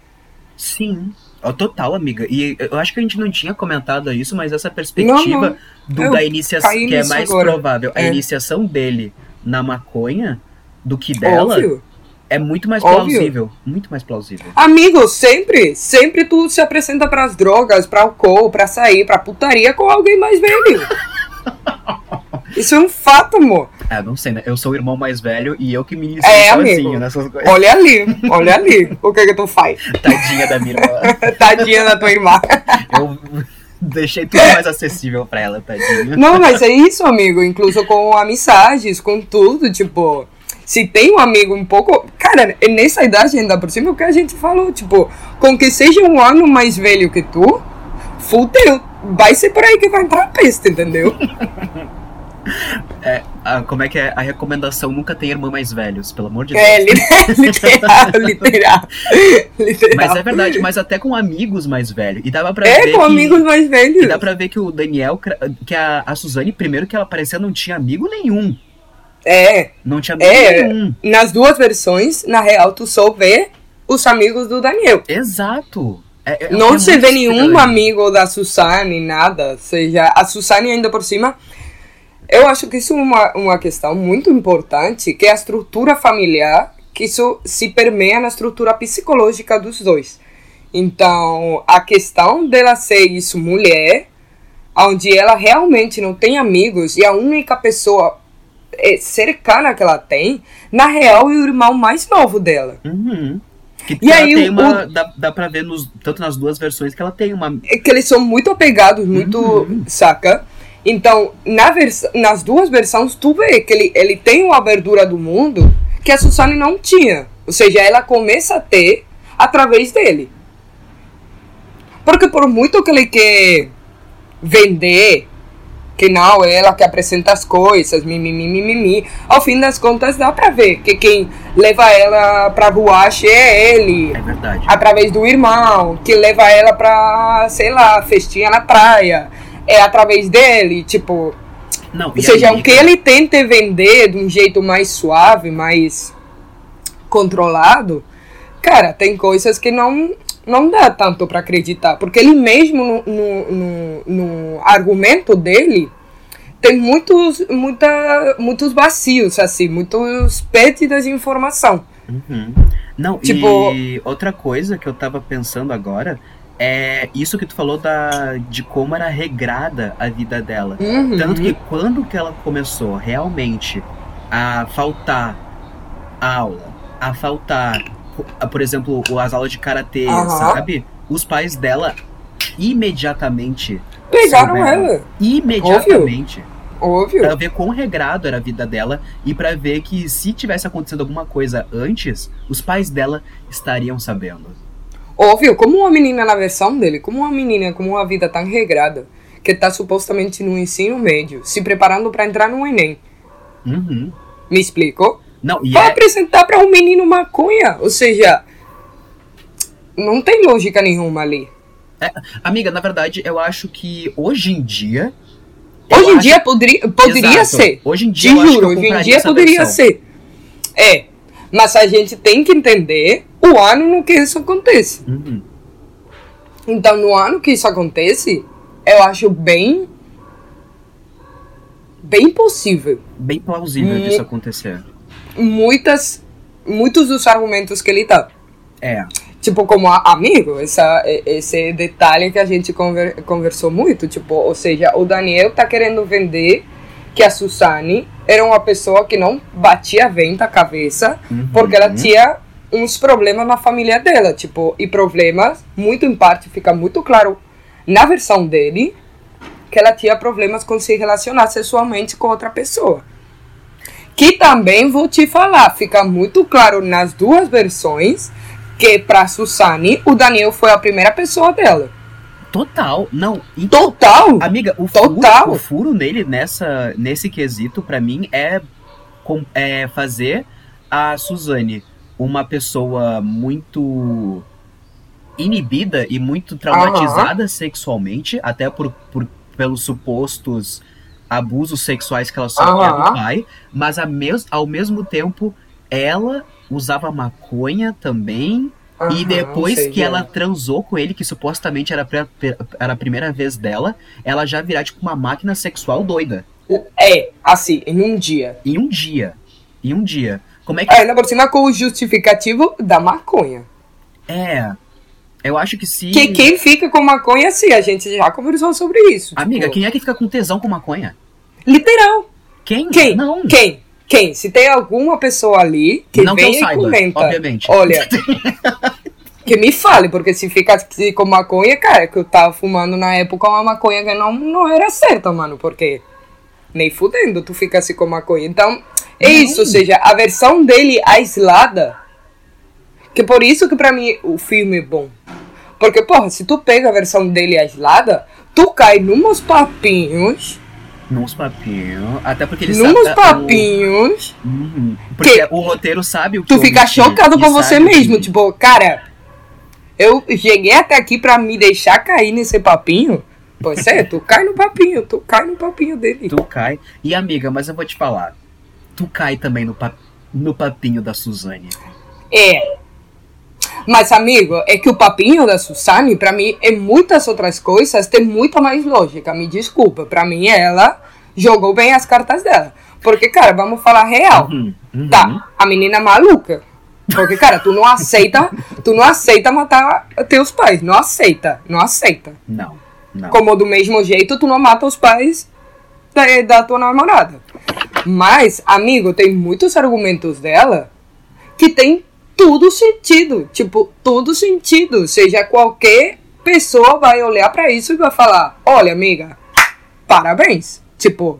Sim. Oh, total, amiga. E eu acho que a gente não tinha comentado isso, mas essa perspectiva não, não. Do, da iniciação, que é mais agora. provável, a é. iniciação dele na maconha do que dela. Óbvio. É muito mais Óbvio. plausível. Muito mais plausível. Amigo, sempre, sempre tu se apresenta pras drogas, pra álcool, pra sair, pra putaria com alguém mais velho. Isso é um fato, amor. É, não sei, né? Eu sou o irmão mais velho e eu que me inicio é, sozinho amigo. nessas coisas. Olha ali, olha ali. O que que tu faz? Tadinha da minha irmã. Tadinha da tua irmã. Eu deixei tudo mais acessível pra ela, tadinha. Não, mas é isso, amigo. Incluso com amizades, com tudo, tipo se tem um amigo um pouco. Cara, nessa idade ainda por cima, o que a gente falou, tipo, com que seja um ano mais velho que tu, fudeu. Vai ser por aí que vai entrar a peste, entendeu? É, a, como é que é? A recomendação nunca tem irmã mais velhos, pelo amor de é, Deus. É, literal, literal, literal. Mas é verdade, mas até com amigos mais velhos. E dava pra é, ver. com que, amigos mais velhos. E dá pra ver que o Daniel, que a, a Suzane, primeiro que ela apareceu, não tinha amigo nenhum. É. Não tinha amigo é, nenhum. Nas duas versões, na real, tu só vê os amigos do Daniel. Exato. É, é, não é se vê nenhum amigo da Susane, nada. Ou seja, a Susane ainda por cima eu acho que isso é uma, uma questão muito importante, que é a estrutura familiar, que isso se permeia na estrutura psicológica dos dois. Então, a questão dela ser isso mulher, onde ela realmente não tem amigos e a única pessoa é, cercana que ela tem, na real, é o irmão mais novo dela. Uhum. Que e aí, tem uma, o, dá, dá pra ver nos, tanto nas duas versões que ela tem uma. É que eles são muito apegados, muito. Uhum. Saca? Então, na nas duas versões, tu vê que ele, ele tem uma abertura do mundo que a Susane não tinha. Ou seja, ela começa a ter através dele. Porque por muito que ele quer vender, que não, é ela que apresenta as coisas, mimimi, mimimi, ao fim das contas dá pra ver que quem leva ela pra boate é ele. É verdade. Através do irmão, que leva ela pra, sei lá, festinha na praia é através dele, tipo. Não, ou seja, o que ele tenta vender de um jeito mais suave, mais controlado, cara, tem coisas que não não dá tanto para acreditar, porque ele mesmo no, no, no, no, argumento dele tem muitos muita, muitos vazios assim, muitos pérdidas de informação. Uhum. Não, tipo, e outra coisa que eu tava pensando agora é isso que tu falou da, de como era regrada a vida dela. Uhum. Tanto que quando que ela começou realmente a faltar aula, a faltar, por exemplo, as aulas de karatê, uhum. sabe? Os pais dela imediatamente pegaram ela. Imediatamente. Óbvio. Pra ver quão regrado era a vida dela e para ver que se tivesse acontecido alguma coisa antes, os pais dela estariam sabendo. Óbvio, como uma menina na versão dele, como uma menina com uma vida tão regrada, que está supostamente no ensino médio, se preparando para entrar no Enem. Uhum. Me explico? Não, e Vai é... apresentar para um menino maconha. Ou seja, não tem lógica nenhuma ali. É, amiga, na verdade, eu acho que hoje em dia Hoje em dia poderia, poderia Exato. ser. Hoje em dia Te eu acho que juro, hoje em dia poderia versão. ser. É. Mas a gente tem que entender o ano no que isso acontece. Uhum. Então, no ano que isso acontece, eu acho bem. bem possível. Bem plausível Hum. disso acontecer. Muitas. muitos dos argumentos que ele dá. É. Tipo, como amigo, essa, esse detalhe que a gente conver- conversou muito. Tipo, ou seja, o Daniel tá querendo vender que a Suzane era uma pessoa que não batia vento a cabeça Uhum. porque ela tinha uns problemas na família dela. Tipo, e problemas, muito em parte, fica muito claro na versão dele que ela tinha problemas com se relacionar sexualmente com outra pessoa. Que também vou te falar, fica muito claro nas duas versões que pra Susane o Daniel foi a primeira pessoa dela. Total. Não. Total! amiga, o Total. furo, o furo nele nessa, nesse quesito, pra mim, é, é fazer a Suzane uma pessoa muito inibida e muito traumatizada sexualmente, até por, por pelos supostos abusos sexuais que ela sofria Aham. do pai, mas a mes ao mesmo tempo ela usava maconha também e Aham, depois que ela lá. transou com ele, que supostamente era, era a primeira vez dela, ela já virar tipo uma máquina sexual doida. É, assim, em um dia. Em um dia. Em um dia. Como é que. Ainda por cima com o justificativo da maconha. É. Eu acho que se. Que quem fica com maconha, sim, a gente já conversou sobre isso. Amiga, tipo, quem é que fica com tesão com maconha? Literal. Quem? Quem? Não. Quem? Quem? Se tem alguma pessoa ali que Não que eu saiba, comenta. obviamente. Olha, que me fale, porque se fica com maconha, cara, que eu tava fumando na época uma maconha que não, não era certa, mano, porque nem fudendo tu fica assim com maconha. Então, é isso, ou seja, a versão dele aislada, que por isso que pra mim o filme é bom. Porque, porra, se tu pega a versão dele aislada, tu cai numas papinhos, Nos papinhos. Até porque ele sabe. papinhos, O, Uhum. Porque Que- o roteiro sabe o que tu fica chocado com você mesmo. que- Tipo, cara, eu cheguei até aqui pra me deixar cair nesse papinho. Pois é, tu cai no papinho, tu cai no papinho dele. Tu cai. E amiga, mas eu vou te falar. Tu cai também no, pa- no papinho da Suzane. É. Mas, amigo, é que o papinho da Susane, pra mim, em muitas outras coisas, tem muita mais lógica. Me desculpa. Pra mim, ela jogou bem as cartas dela. Porque, cara, vamos falar real. Uhum, uhum. Tá, a menina é maluca. Porque, cara, tu não aceita, tu não aceita matar teus pais. Não aceita, não aceita. Não, não. Como do mesmo jeito, tu não mata os pais da, da tua namorada. Mas, amigo, tem muitos argumentos dela que tem tudo sentido. Tipo, tudo sentido. Seja qualquer pessoa vai olhar pra isso e vai falar: Olha, amiga, parabéns. Tipo,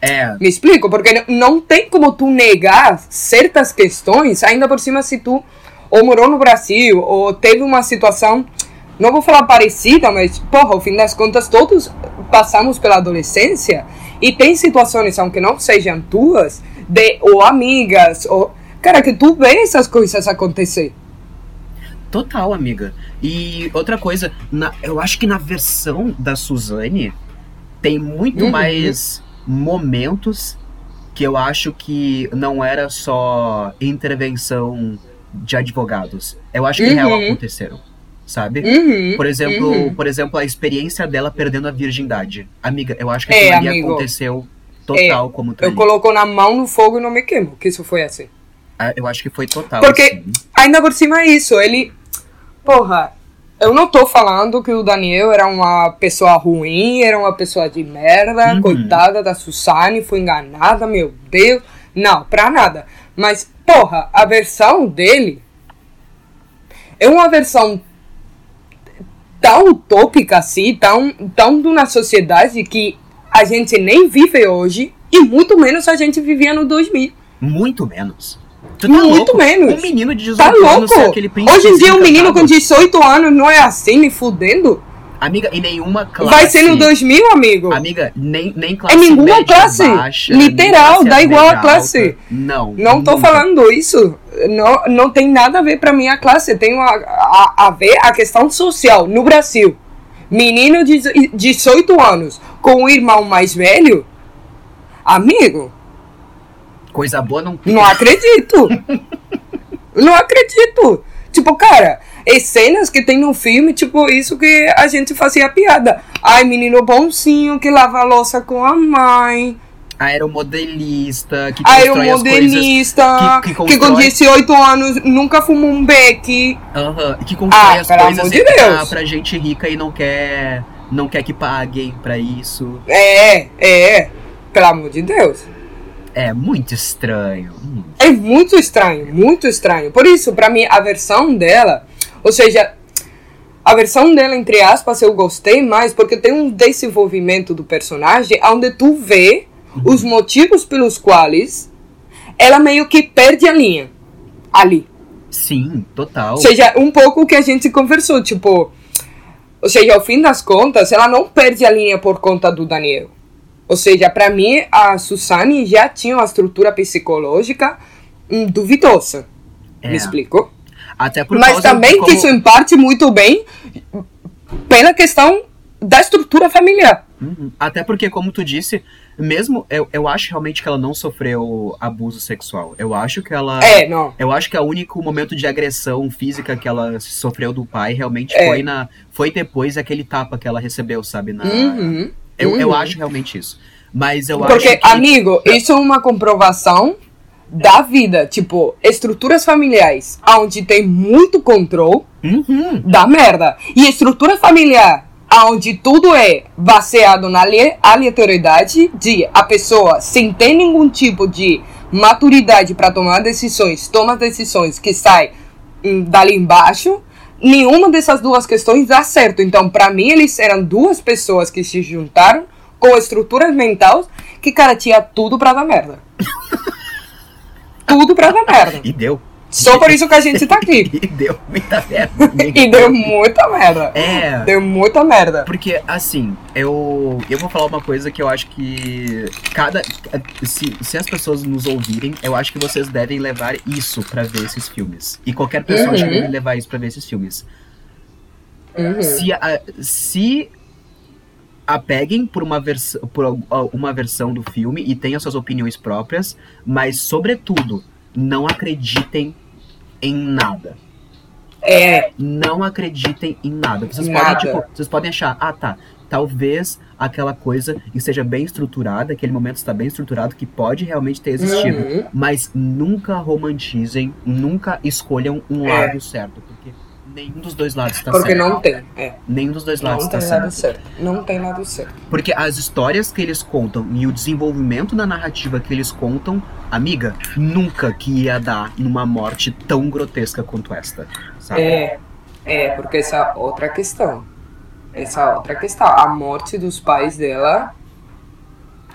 É, me explico? Porque não tem como tu negar certas questões, ainda por cima se tu ou morou no Brasil, ou teve uma situação, não vou falar parecida, mas, porra, ao fim das contas, todos passamos pela adolescência e tem situações, aunque não sejam tuas, de ou amigas, ou. Cara, que tu vê essas coisas acontecer. total, amiga. E outra coisa, na- eu acho que na versão da Suzane tem muito Uhum. mais momentos que eu acho que não era só intervenção de advogados. Eu acho que Uhum. real aconteceram, sabe? Uhum, Por exemplo, uhum. por exemplo, a experiência dela perdendo a virgindade. Amiga, eu acho que É, ali amigo. aconteceu total como tá Eu ali. coloco na mão no fogo e não me queimo, que isso foi assim. Ah, Eu acho que foi total. Porque- assim. Ainda por cima é isso, ele. Porra, eu não tô falando que o Daniel era uma pessoa ruim, era uma pessoa de merda, Uhum. coitada da Susane, foi enganada, meu Deus. Não, pra nada. Mas, porra, a versão dele é uma versão tão utópica assim, tão, tão de uma sociedade que a gente nem vive hoje e muito menos a gente vivia no 2000. Muito menos. Tu tá Muito louco? menos. Um menino de 18 Tá anos louco? Hoje em dia um menino com encantado. 18 anos não é assim, nem fudendo. Amiga, e nenhuma classe. Vai ser no 2000, amigo. Amiga, nem, nem classe É nenhuma classe. baixa, Literal, dá igual a classe. alta. Não. Não tô nunca. falando isso. Não, não tem nada a ver pra minha classe. Tem uma, a, a ver a questão social no Brasil. Menino de 18 anos com o irmão mais velho, amigo, Coisa boa não não acredito. não acredito. Tipo, cara, as cenas que tem no filme, tipo, isso que a gente fazia piada. Ai, menino bonzinho que lava a louça com a mãe. Aeromodelista, que constrói. Aeromodelista, que- que que, com constrói- 18 anos nunca fumou um beck. Aham, que constrói Ah, as coisas de pra, Deus. pra gente rica e não quer, não quer que paguem pra isso. É, é. Pelo amor de Deus. É muito estranho. Hum. É muito estranho, muito estranho. Por isso, pra mim, a versão dela, ou seja, a versão dela, entre aspas, eu gostei mais porque tem um desenvolvimento do personagem onde tu vê os motivos pelos quais ela meio que perde a linha ali. Sim, total. Ou seja, um pouco o que a gente conversou, tipo. Ou seja, ao fim das contas, ela não perde a linha por conta do Daniel. Ou seja, pra mim, a Susane já tinha uma estrutura psicológica hum, duvidosa. É. Me explico? Até por Mas também como- isso em parte muito bem pela questão da estrutura familiar. Uhum. Até porque, como tu disse, mesmo eu, eu acho realmente que ela não sofreu abuso sexual. Eu acho que ela. É, não. Eu acho que o único momento de agressão física que ela sofreu do pai realmente É. foi na. Foi depois daquele tapa que ela recebeu, sabe? Na, Uhum, eu, eu uhum. acho realmente isso. Mas eu Porque, acho que. amigo, isso é uma comprovação da vida. Tipo, estruturas familiares onde tem muito controle Uhum. da merda. E estrutura familiar onde tudo é baseado na ale- aleatoriedade de a pessoa sem ter nenhum tipo de maturidade para tomar decisões, toma decisões que sai hum, dali embaixo. Nenhuma dessas duas questões dá certo. Então, para mim, eles eram duas pessoas que se juntaram com estruturas mentais que, cara, tinha tudo pra dar merda. tudo pra dar merda. E deu. Só por isso que a gente tá aqui. E deu muita merda. E deu muita merda. É. Deu muita merda. Porque, assim, eu, eu vou falar uma coisa que eu acho que cada. Se, se as pessoas nos ouvirem, eu acho que vocês devem levar isso pra ver esses filmes. E qualquer pessoa acho que Uhum. deve levar isso pra ver esses filmes. Uhum. Se, a- se apeguem por uma, vers por uma versão do filme e tenham suas opiniões próprias, mas, sobretudo, não acreditem em nada. É, Não acreditem em nada. Vocês Nada. podem, tipo, vocês podem achar, ah tá, talvez aquela coisa esteja bem estruturada, aquele momento está bem estruturado, que pode realmente ter existido. Uhum. Mas nunca romantizem, nunca escolham um É. lado certo, nenhum dos dois lados está porque certo. não tem. É, Nenhum dos dois lados não tem certo. certo. Não tem lado certo. Porque as histórias que eles contam e o desenvolvimento da narrativa que eles contam, amiga, nunca que ia dar numa morte tão grotesca quanto esta. Sabe? É, é, porque essa outra questão. Essa outra questão. A morte dos pais dela,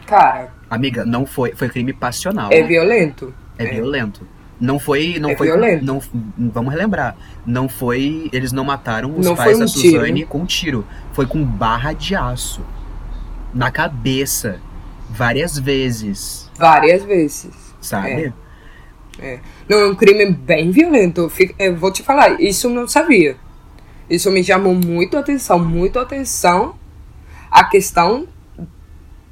cara, Amiga, não foi, foi crime passional. é violento. É violento. Não foi, não É foi, violento. não, vamos relembrar. Não foi, eles não mataram os Não pais foi da um tiro. Suzane com tiro. Foi com barra de aço na cabeça várias vezes, Várias vezes. sabe? Não, é um crime bem violento. Eu vou te falar, isso eu não sabia. Isso me chamou muito atenção, muito atenção a questão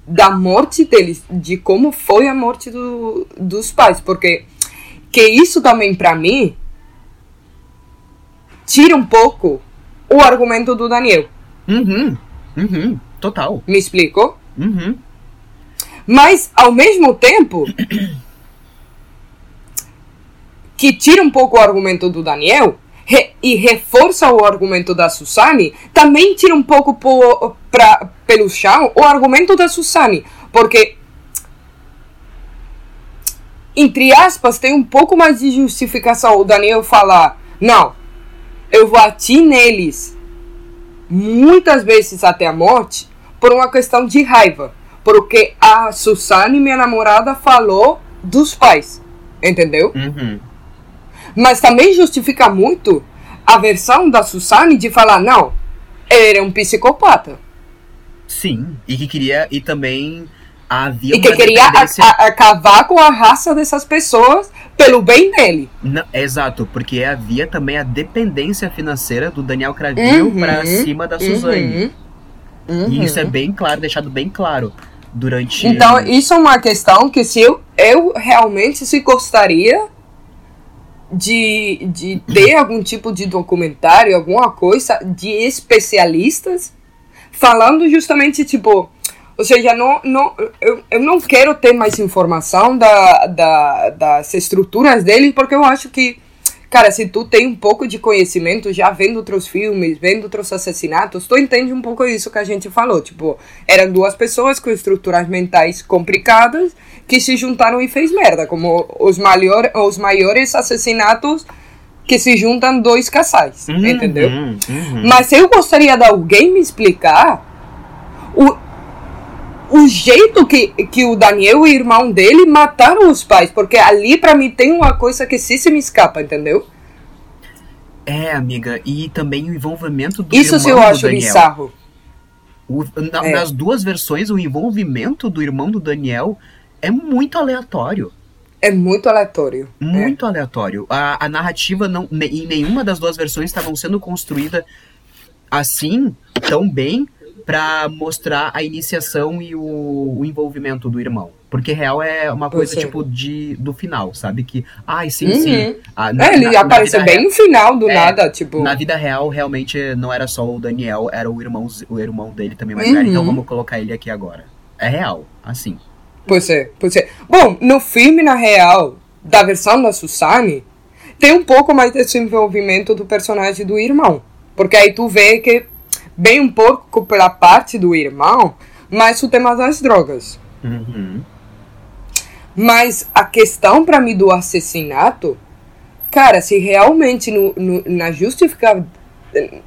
da morte deles, de como foi a morte do, dos pais, porque que isso também pra mim tira um pouco o argumento do Daniel. Uhum. Uhum. Total. Me explico? Uhum. Mas, ao mesmo tempo, que tira um pouco o argumento do Daniel re- e reforça o argumento da Susane, também tira um pouco po, pra, pelo chão o argumento da Susane. Porque, entre aspas, tem um pouco mais de justificação o Daniel falar: não, eu bati neles muitas vezes até a morte por uma questão de raiva. Porque a Susane, minha namorada, falou dos pais. Entendeu? Uhum. Mas também justifica muito a versão da Susane de falar: não, ele é um psicopata. Sim. E que queria. E também havia E que queria dependência- acabar com a raça dessas pessoas pelo bem dele. Não, exato, porque havia também a dependência financeira do Daniel Cravil Uhum, pra cima da Suzane. Uhum. Uhum. E isso é bem claro, deixado bem claro durante. Então, isso é uma questão que se eu, eu realmente se gostaria de, de ter algum tipo de documentário, alguma coisa de especialistas falando justamente, tipo, ou seja, não, não, eu, eu não quero ter mais informação da, da, das estruturas deles, porque eu acho que, cara, se tu tem um pouco de conhecimento, já vendo outros filmes, vendo outros assassinatos, tu entende um pouco isso que a gente falou. Tipo, eram duas pessoas com estruturas mentais complicadas que se juntaram e fez merda, como os, maior, os maiores assassinatos que se juntam dois casais, Uhum, entendeu? uhum. Mas eu gostaria de alguém me explicar o, o jeito que, que o Daniel e o irmão dele mataram os pais. Porque ali, pra mim, tem uma coisa que sim se me escapa, entendeu? É, amiga, e também o envolvimento do Isso irmão eu acho Daniel. bizarro. O- na- É. Nas duas versões, o envolvimento do irmão do Daniel é muito aleatório. É muito aleatório. É. Muito aleatório. A, a narrativa não, em nenhuma das duas versões estavam sendo construída assim, tão bem, pra mostrar a iniciação e o, o envolvimento do irmão. Porque real é uma coisa Pois é. tipo de do final, sabe? Que, ai, sim, Uhum. sim. Ah, É, ele apareceu vida bem no final do É, nada, tipo. Na vida real, realmente não era só o Daniel, era o irmão, o irmão dele também mais Uhum. velho. Então vamos colocar ele aqui agora. É real, assim. Pois é, pois é. Bom, no filme, na real, da versão da Susane, tem um pouco mais desse envolvimento do personagem do irmão. Porque aí tu vê que vem um pouco pela parte do irmão, mas o tema das drogas. Uhum. Mas a questão pra mim do assassinato, cara, se realmente no, no, na justificativa,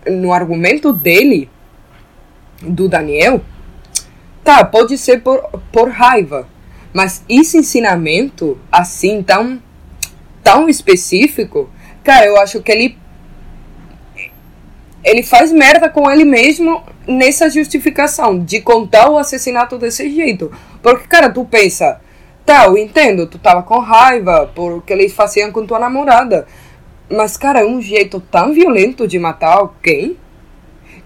no argumento dele, do Daniel, tá, pode ser por, por raiva, mas esse ensinamento, assim, tão, tão específico, cara, eu acho que ele ele faz merda com ele mesmo nessa justificação de contar o assassinato desse jeito. Porque, cara, tu pensa, tá, eu entendo, tu tava com raiva por o que eles faziam com tua namorada. Mas, cara, é um jeito tão violento de matar alguém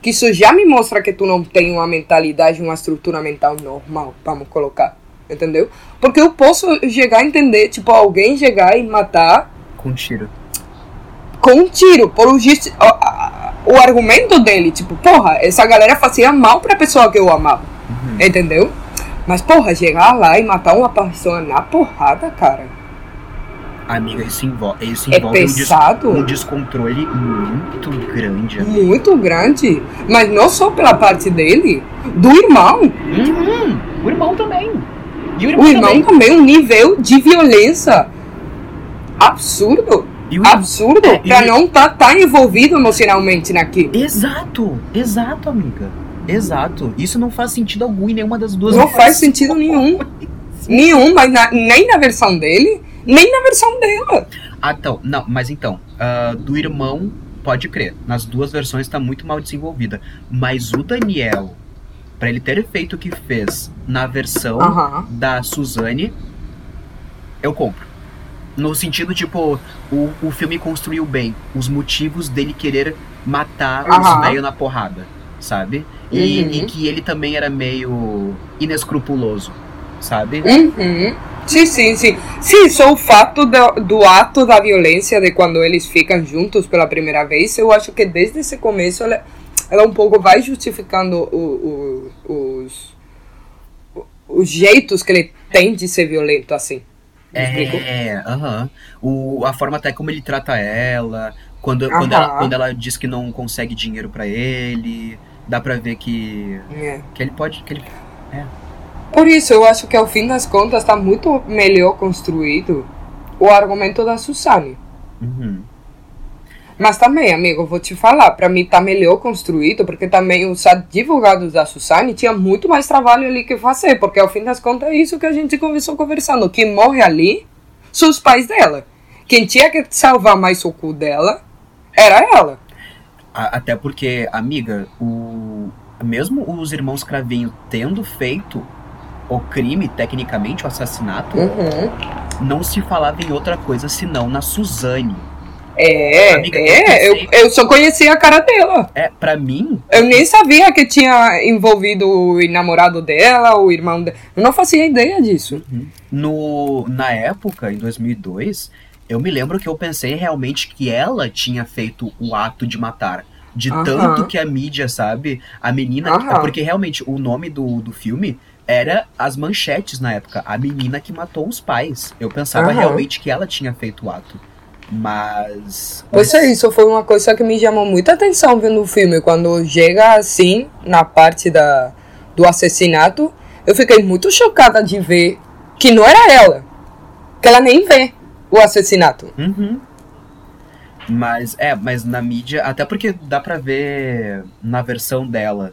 que isso já me mostra que tu não tem uma mentalidade, uma estrutura mental normal, vamos colocar. Entendeu? Porque eu posso chegar a entender, tipo, alguém chegar e matar Com tiro. Com um tiro, por um justi- o, a- o argumento dele, tipo, porra, essa galera fazia mal pra pessoa que eu amava, entendeu? Mas, porra, chegar lá e matar uma pessoa na porrada, cara, Amiga, isso envolve, isso É envolve um, des- pesado? um descontrole muito grande. amiga. muito grande, mas não só pela parte dele, do irmão. Uhum. O irmão também. E o irmão, O irmão também. também, um nível de violência absurdo, o absurdo, é, e pra o- não estar tá, tá envolvido emocionalmente naquilo. Exato, exato, amiga. Exato. Isso não faz sentido algum em nenhuma das duas Não versões. faz sentido nenhum. Nenhum, mas na- nem na versão dele, nem na versão dela. Ah, então. Não, mas então. ah, do irmão, pode crer. Nas duas versões tá muito mal desenvolvida. Mas o Daniel, pra ele ter feito o que fez na versão Aham. da Suzane, eu compro. No sentido, tipo, o, o filme construiu bem os motivos dele querer matar os Aham. velhos na porrada, sabe? E, Uhum. e que ele também era meio inescrupuloso, sabe? Uhum. Sim, sim, sim. Sim, só o fato do, do ato da violência de quando eles ficam juntos pela primeira vez, eu acho que desde esse começo ela, ela um pouco vai justificando o, o, os, os jeitos que ele tem de ser violento assim. Explico? É, aham. O A forma até como ele trata ela, quando, quando, ela, quando ela diz que não consegue dinheiro pra ele, dá pra ver que, É. que ele pode. Que ele, Por isso, eu acho que ao fim das contas está muito melhor construído o argumento da Susane. Uhum. Mas também, amigo, vou te falar, pra mim tá melhor construído, porque também os advogados da Susane tinham muito mais trabalho ali que fazer, porque ao fim das contas é isso que a gente começou conversando. Quem morre ali são os pais dela. Quem tinha que salvar mais o cu dela era ela. Até porque, amiga, o mesmo os irmãos Cravinho tendo feito o crime, tecnicamente, o assassinato, Uhum. não se falava em outra coisa senão na Suzane. É, Amiga, é, eu eu, só conhecia a cara dela. É, pra mim, Eu nem sabia que tinha envolvido o namorado dela, o irmão dela. Eu não fazia ideia disso. no, na época, em 2002, eu me lembro que eu pensei realmente que ela tinha feito o ato de matar. De tanto que a mídia, sabe? A menina. Aham. Porque realmente o nome do, do filme era as manchetes na época. A menina que matou os pais. Eu pensava realmente que ela tinha feito o ato. Mas. Pois é, isso foi uma coisa que me chamou muita atenção vendo o filme. Quando chega assim, na parte da, do assassinato, eu fiquei muito chocada de ver que não era ela. Que ela nem vê o assassinato. Uhum. Mas, é, mas na mídia, até porque dá pra ver na versão dela,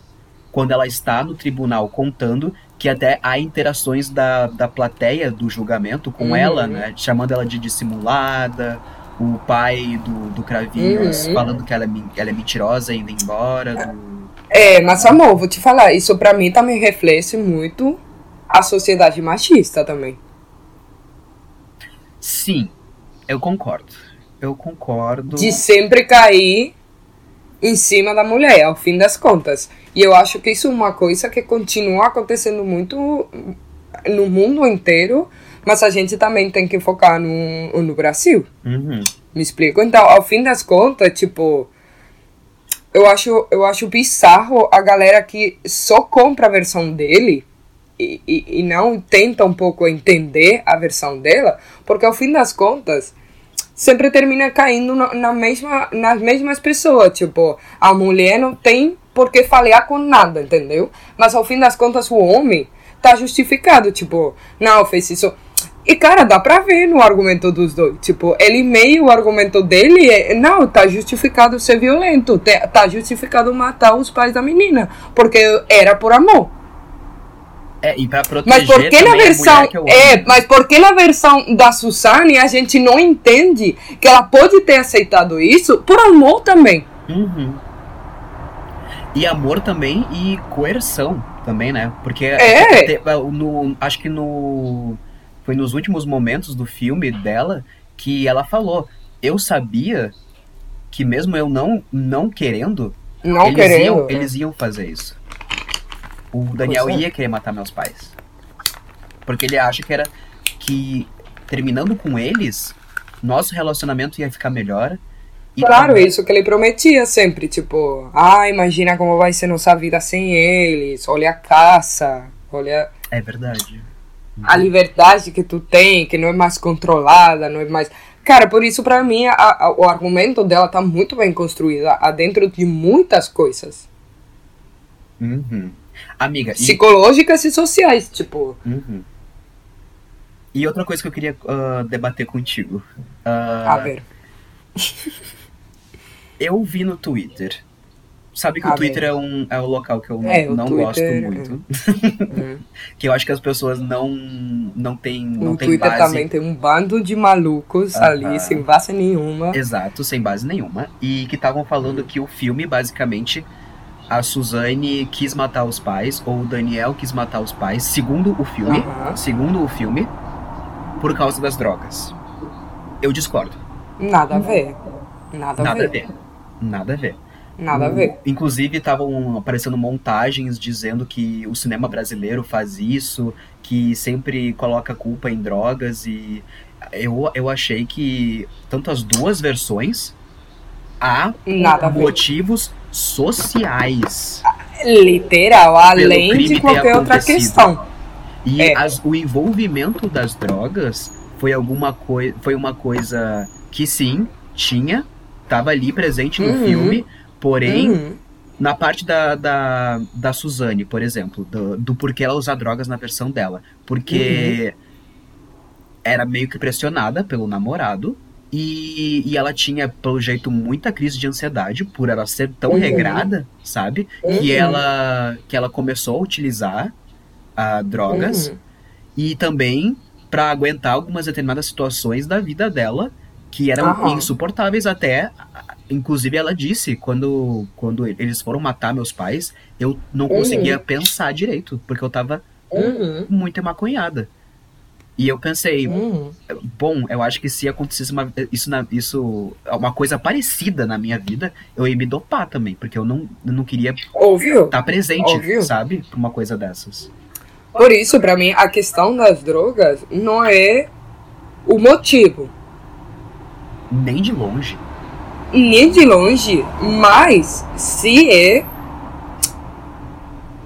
quando ela está no tribunal contando, que até há interações da, da plateia do julgamento com Uhum. ela, né? Chamando ela de dissimulada, o pai do, do Cravinhos Uhum. falando que ela é, ela é mentirosa indo embora. do- É, mas amor, vou te falar, isso pra mim também reflete muito a sociedade machista também. Sim, eu concordo. Eu concordo. De sempre cair em cima da mulher, ao fim das contas. E eu acho que isso é uma coisa que continua acontecendo muito no mundo inteiro, mas a gente também tem que focar no, no Brasil. Uhum. Me explico? Então, ao fim das contas, tipo, eu acho, eu acho bizarro a galera que só compra a versão dele e, e, e não tenta um pouco entender a versão dela, porque ao fim das contas sempre termina caindo na, na mesma, nas mesmas pessoas. Tipo, a mulher não tem por que falhar com nada, entendeu? Mas ao fim das contas, o homem tá justificado. Tipo, não, fez isso. E, cara, dá pra ver no argumento dos dois. Tipo, ele meio o argumento dele é: não, tá justificado ser violento, tá justificado matar os pais da menina, porque era por amor. É, e pra proteger Mas por que na versão. que É, amo. mas por que na versão da Suzane a gente não entende que ela pode ter aceitado isso por amor também? Uhum. E amor também e coerção também, né? Porque É. no, acho que no foi nos últimos momentos do filme dela que ela falou: "Eu sabia que mesmo eu não não querendo, Não eles querendo. iam eles iam fazer isso. O Daniel é. ia querer matar meus pais. Porque ele acha que era que terminando com eles, nosso relacionamento ia ficar melhor. Claro, também- isso que ele prometia sempre, tipo, ah, imagina como vai ser nossa vida sem eles, olha a caça, olha É verdade. A liberdade que tu tem, que não é mais controlada, não é mais... Cara, por isso pra mim a- a- o argumento dela tá muito bem construído, a- dentro de muitas coisas, Uhum. Amiga, e, psicológicas e sociais, tipo... Uhum. e outra coisa que eu queria ah, debater contigo. A Ah, ver, eu vi no Twitter. Sabe que A o Twitter é, um, é um local que eu não, É, o não Twitter, gosto é. muito. Hum. que eu acho que as pessoas não, não têm não o tem Twitter base. também tem um bando de malucos ali, sem base nenhuma. Exato, sem base nenhuma. E que estavam falando que o filme, basicamente, a Suzane quis matar os pais, ou o Daniel quis matar os pais, segundo o filme. Segundo o filme, por causa das drogas. Eu discordo. Nada a ver. Nada a Nada a ver. ver. Nada a ver. Nada a ver. Inclusive, estavam aparecendo montagens dizendo que o cinema brasileiro faz isso, que sempre coloca culpa em drogas e eu, eu achei que tanto as duas versões há motivos sociais. Literal, além de qualquer outra questão. E É. as- o envolvimento das drogas foi alguma coisa, foi uma coisa que sim, tinha, tava ali presente no Uhum. filme, porém Uhum. na parte da, da, da Suzane, por exemplo, do, do porquê ela usar drogas na versão dela. Porque era meio que pressionada pelo namorado. E, e ela tinha, pelo jeito, muita crise de ansiedade por ela ser tão Uhum. regrada, sabe? Que, Uhum. ela, que ela começou a utilizar ah, drogas Uhum. e também para aguentar algumas determinadas situações da vida dela que eram insuportáveis até inclusive ela disse quando quando eles foram matar meus pais eu não conseguia pensar direito porque eu tava Uhum. muito emaconhada E eu pensei, Hum. bom, eu acho que se acontecesse uma, isso, na, isso, uma coisa parecida na minha vida, eu ia me dopar também, porque eu não, eu não queria estar presente, Óbvio. sabe? Pra uma coisa dessas. Por isso, pra mim, a questão das drogas não é o motivo. Nem de longe. Nem de longe, mas se é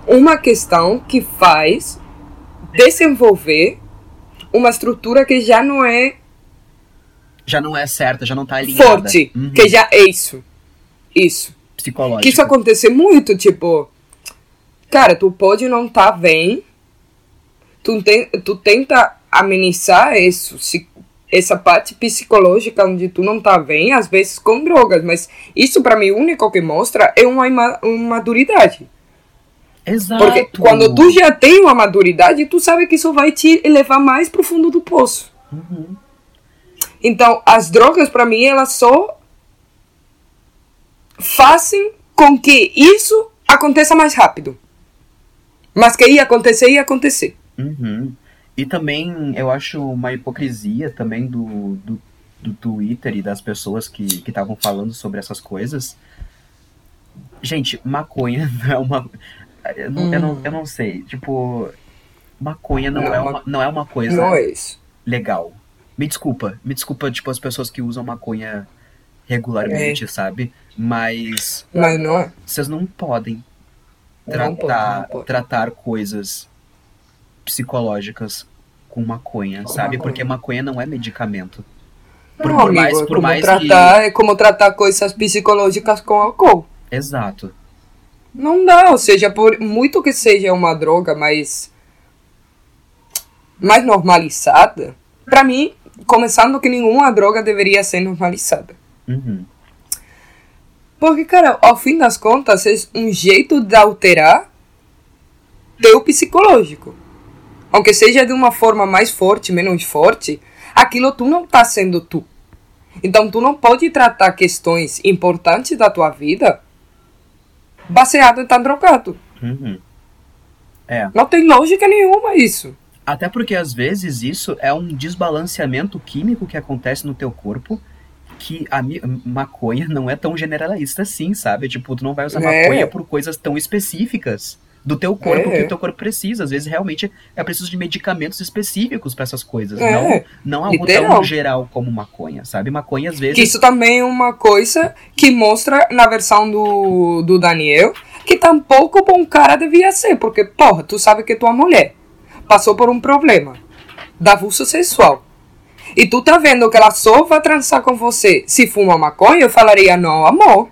uma questão que faz desenvolver uma estrutura que já não é Já não é certa, já não tá alinhada. forte, Uhum. que já é isso. Isso. Psicológica. Que isso acontece muito, tipo, cara, tu pode não tá bem, tu, tem, tu tenta amenizar isso, se, essa parte psicológica onde tu não tá bem, às vezes com drogas, mas isso pra mim o único que mostra é uma, maturidade. Exato. Porque quando tu já tem uma maturidade, tu sabe que isso vai te levar mais pro fundo do poço. Uhum. Então, as drogas, pra mim, elas só fazem com que isso aconteça mais rápido. Mas que ia acontecer, ia acontecer. Uhum. E também eu acho uma hipocrisia também do, do, do Twitter e das pessoas que estavam falando sobre essas coisas. Gente, maconha não é uma. Eu não, eu não, eu não sei. Tipo, maconha não, Não, é ma- uma, não é uma coisa Não é isso. legal. Me desculpa. Me desculpa, tipo, as pessoas que usam maconha regularmente, É. sabe? Mas Mas não é. vocês não podem Não tratar, pode, não pode. tratar coisas psicológicas com maconha, Com sabe? maconha. Porque maconha não é medicamento. Por, Não, por amigo, mais, por como mais tratar, é como tratar coisas psicológicas com álcool. que. Exato. Não dá, ou seja, por muito que seja uma droga mais mais normalizada, pra mim, começando que nenhuma droga deveria ser normalizada. Uhum. Porque, cara, ao fim das contas, é um jeito de alterar teu psicológico. Aunque seja de uma forma mais forte, menos forte, aquilo tu não tá sendo tu. Então tu não pode tratar questões importantes da tua vida baseado em estar drogado. Uhum. É. Não tem lógica nenhuma isso. Até porque às vezes isso é um desbalanceamento químico que acontece no teu corpo que a maconha não é tão generalista assim, sabe? Tipo, tu não vai usar É. maconha por coisas tão específicas do teu corpo É. que o teu corpo precisa. Às vezes realmente é preciso de medicamentos específicos pra essas coisas, É. não não algo Literal. tão geral como maconha, sabe? Maconha às vezes Que isso também é uma coisa que mostra na versão do, do Daniel que tampouco bom cara devia ser. Porque, porra, tu sabe que tua mulher passou por um problema de abuso sexual. E tu tá vendo que ela só vai transar com você se fuma maconha, eu falaria, não, amor.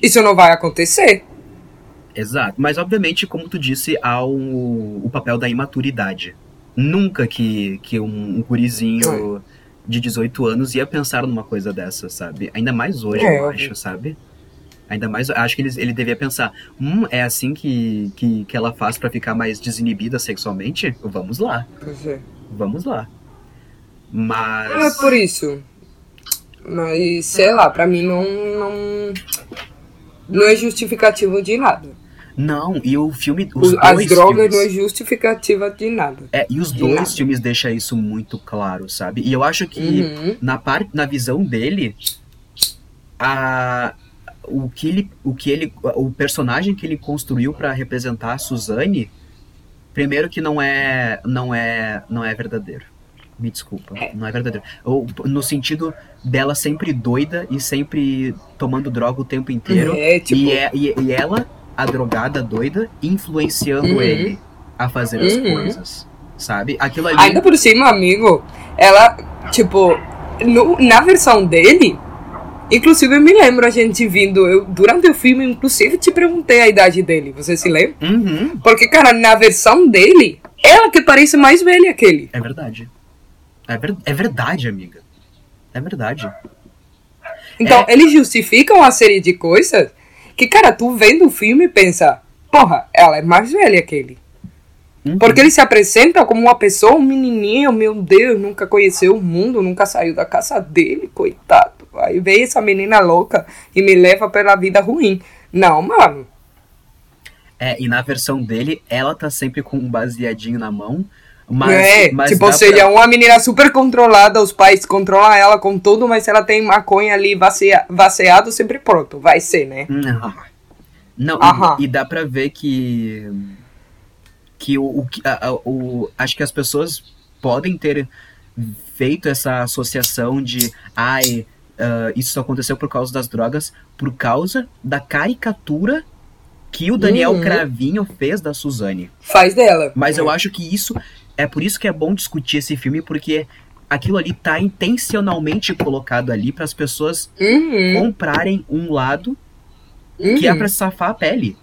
Isso não vai acontecer. Exato. Mas, obviamente, como tu disse, há o, o papel da imaturidade. Nunca que, que um, um gurizinho de 18 anos ia pensar numa coisa dessa, sabe? Ainda mais hoje, É, eu acho, sabe? Ainda mais, acho que ele, ele devia pensar, hum, é assim que, que, que ela faz pra ficar mais desinibida sexualmente? Vamos lá, é. vamos lá. É Mas... por isso. Mas, sei lá, pra mim não, não, não é justificativo de nada. Não, e o filme... Os As drogas filmes- não é justificativa de nada. É, e os dois nada. filmes deixam isso muito claro, sabe? E eu acho que Uhum. na parte na visão dele a o que ele o que ele o personagem que ele construiu pra representar a Suzane primeiro que não é não é não é verdadeiro me desculpa não é verdadeiro Ou, no sentido dela sempre doida e sempre tomando droga o tempo inteiro É, tipo, e, é, e, e ela a drogada doida influenciando Uhum. ele a fazer as Uhum. coisas sabe aquilo ali ainda por cima, amigo, ela, tipo, no- na versão dele, inclusive eu me lembro a gente vindo, eu, durante o filme, inclusive, te perguntei a idade dele, você se lembra? Uhum, Porque, cara, na versão dele, ela que parece mais velha que ele. É verdade. É, ver- é verdade, amiga. É verdade. Então, eles justificam uma série de coisas que, cara, tu vendo o filme pensa, porra, ela é mais velha que ele. Uhum. Porque ele se apresenta como uma pessoa, um menininho, meu Deus, nunca conheceu o mundo, nunca saiu da casa dele, coitado. Aí vem essa menina louca e me leva pela vida ruim. Não, mano. É, e na versão dele, ela tá sempre com um baseadinho na mão, Mas, é, mas tipo, ou seja, pra- uma menina super controlada, os pais controlam ela com tudo, mas se ela tem maconha ali vacea, vaciado, sempre pronto, vai ser, né? Não. Não, e- Aham. e, dá pra ver que. Que o, o, que- a- o. Acho que as pessoas podem ter feito essa associação de. Ai, ah, isso só aconteceu por causa das drogas, por causa da caricatura que o Daniel Uhum. Cravinho fez da Suzane. Faz dela. Mas eu acho que isso. É por isso que é bom discutir esse filme, porque aquilo ali tá intencionalmente colocado ali para as pessoas Uhum, comprarem um lado uhum. que é pra safar a pele,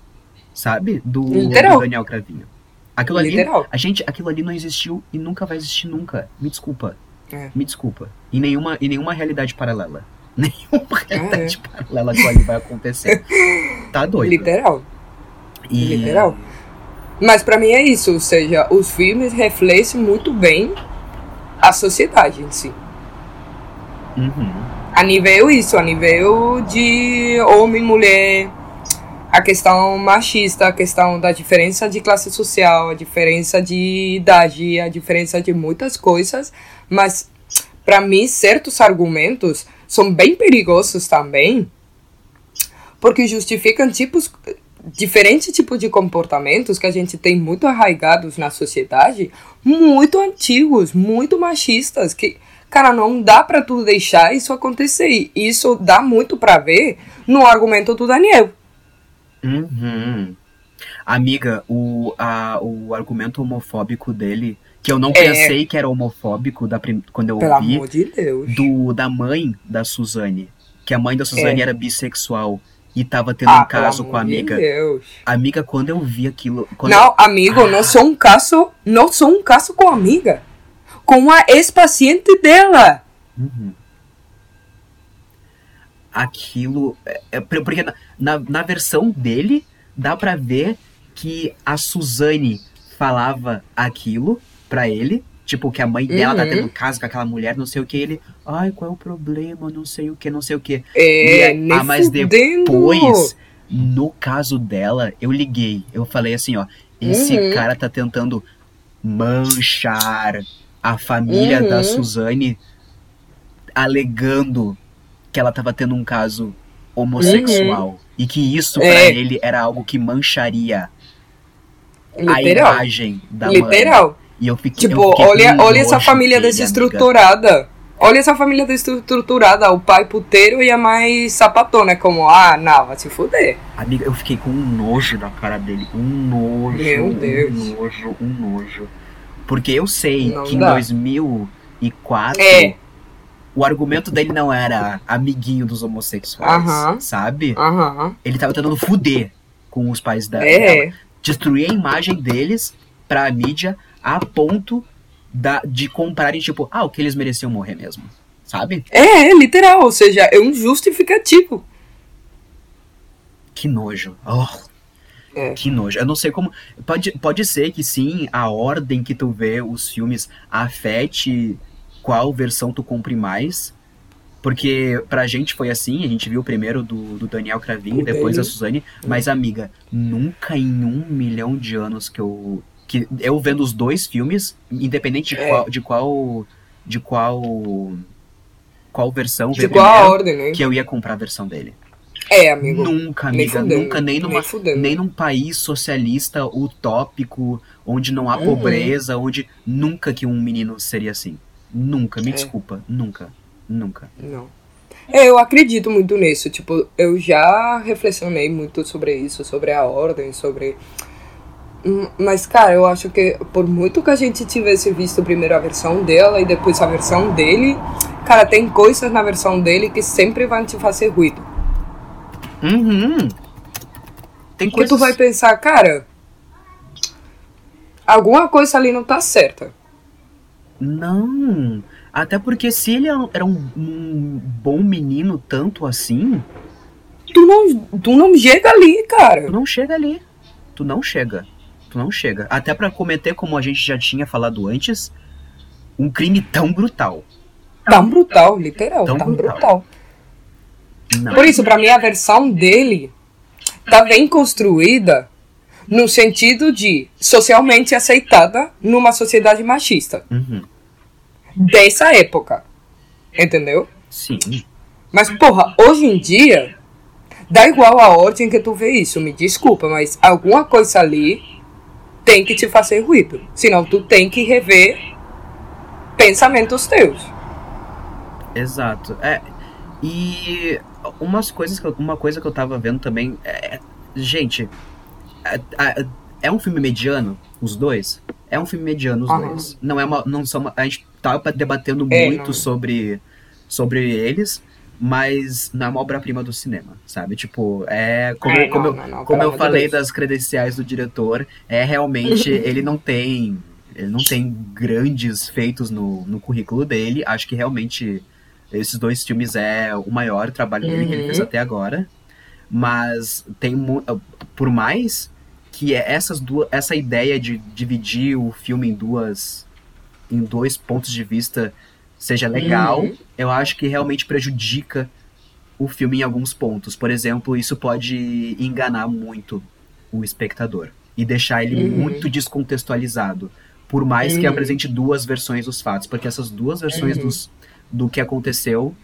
sabe? Do, do Daniel Cravinho. Aquilo ali, Literal. a gente, aquilo ali não existiu e nunca vai existir nunca. Me desculpa. É. Me desculpa. Em nenhuma, em nenhuma realidade paralela. Nenhuma é. realidade paralela aquilo ali vai acontecer. Tá doido. Literal. E- Literal. Mas pra mim é isso, ou seja, os filmes refletem muito bem a sociedade em si. Uhum. A nível isso, a nível de homem e mulher, a questão machista, a questão da diferença de classe social, a diferença de idade, a diferença de muitas coisas, mas para mim certos argumentos são bem perigosos também, porque justificam tipos diferentes tipos de comportamentos que a gente tem muito arraigados na sociedade, muito antigos, muito machistas, que cara, não dá pra tu deixar isso acontecer. E Isso dá muito pra ver no argumento do Daniel. Uhum. Amiga, o, a, o argumento homofóbico dele, que eu não É. pensei que era homofóbico da prim- quando eu Pelo ouvi, amor de Deus. do, da mãe da Suzane. Que a mãe da Suzane É. era bissexual e tava tendo Ah, um caso com a de amiga. Deus. Amiga, quando eu vi aquilo. Não, amigo, não sou um caso, não sou um caso com a amiga, com a ex-paciente dela. Uhum. Aquilo. É, é, por- porque na, na, na versão dele, dá pra ver que a Suzane falava aquilo pra ele. Tipo, que a mãe dela tá Uhum. tendo um caso com aquela mulher, não sei o que. Ele. Ai, qual é o problema? Não sei o que, não sei o que. É, E, ah, mas depois, no caso dela, eu liguei. Eu falei assim, ó, esse Uhum. cara tá tentando manchar a família Uhum. da Suzane, alegando que ela tava tendo um caso homossexual. E que isso pra É. ele era algo que mancharia a Literal. imagem da mãe. Literal. E eu fiquei, eu Tipo, fiquei olha, olha essa família desestruturada. Olha essa família desestruturada. O pai puteiro e a mãe sapatona. Como, ah, não, vai se fuder. Amiga, eu fiquei com um nojo da cara dele. Um nojo. Meu Deus. Um nojo, um nojo. Porque eu sei Não que em dá. 2004 É. o argumento dele não era amiguinho dos homossexuais, Aham. sabe? Aham. Ele tava tentando fuder com os pais da, dela. É. Destruir a imagem deles pra mídia a ponto da, de comprarem, tipo, ah, o que eles mereciam morrer mesmo. Sabe? É, é, literal. Ou seja, é um justificativo. Que nojo. Oh, É. Que nojo. Eu não sei como. Pode, pode ser que sim, a ordem que tu vê os filmes afete qual versão tu compre mais. Porque pra gente foi assim, a gente viu primeiro do, do Daniel Cravinho, depois dele. da Suzane. Mas, amiga, nunca em um milhão de anos que eu. Que eu vendo os dois filmes, independente de É. qual. De qual. De qual. Qual versão De a primeiro, ordem, né? que eu ia comprar a versão dele. É, amigo. Nunca, Nem amiga, fudendo, nunca, nem numa, nem nem num país socialista utópico, onde não há Uhum. pobreza, onde nunca que um menino seria assim. Nunca, me É. desculpa, nunca, nunca. Não. É, eu acredito muito nisso. Tipo, eu já reflexionei muito sobre isso, sobre a ordem, sobre. Hum, Mas, cara, eu acho que por muito que a gente tivesse visto primeiro a versão dela e depois a versão dele, cara, tem coisas na versão dele que sempre vão te fazer ruído. Uhum. Tem coisas... tu vai pensar, cara, alguma coisa ali não tá certa. Não, até porque se ele era um, um bom menino tanto assim, Tu não, tu não chega ali, tu cara. não chega ali. Tu não chega. Tu não chega. Até pra cometer, como a gente já tinha falado antes, um crime tão brutal. Tão brutal, literal, Tão tão, brutal. brutal. Por isso, pra mim, a versão dele tá bem construída no sentido de socialmente aceitada numa sociedade machista. Uhum. Dessa época. Entendeu? Sim. Mas, porra, hoje em dia, dá igual a ordem que tu vê isso, me desculpa, mas alguma coisa ali tem que te fazer ruído. Senão tu tem que rever pensamentos teus. Exato. É, e umas coisas que uma coisa que eu tava vendo também é, gente, é, é- é um filme mediano, os dois. É um filme mediano, os Aham. dois. Não é uma, não são, uma- a gente tava debatendo É, muito não. sobre sobre eles, mas não é uma obra-prima do cinema, sabe? Tipo, é como, É, como, não, eu, não, não, como eu falei Deus. das credenciais do diretor, é realmente ele não tem ele não tem grandes feitos no, no currículo dele. Acho que realmente esses dois filmes é o maior trabalho dele que ele Uhum. fez até agora. Mas tem mu- por mais que é essas duas, essa ideia de dividir o filme em duas em dois pontos de vista seja legal, Uhum. Eu acho que realmente prejudica o filme em alguns pontos. Por exemplo, isso pode enganar muito o espectador e deixar ele Uhum. muito descontextualizado. Por mais que Uhum. apresente duas versões dos fatos, porque essas duas versões Uhum. dos, do que aconteceu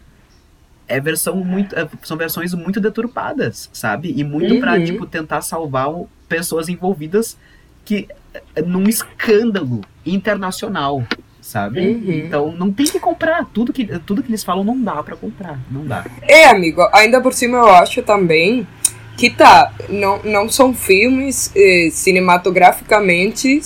é versão muito, é- são versões muito deturpadas, sabe? E muito pra, Uhum. tipo, tentar salvar pessoas envolvidas que é, num escândalo internacional, sabe? Uhum. Então não tem que comprar. Tudo que, tudo que eles falam não dá pra comprar. Não dá. É, amigo, ainda por cima eu acho também que tá, não, não são filmes eh, cinematograficamente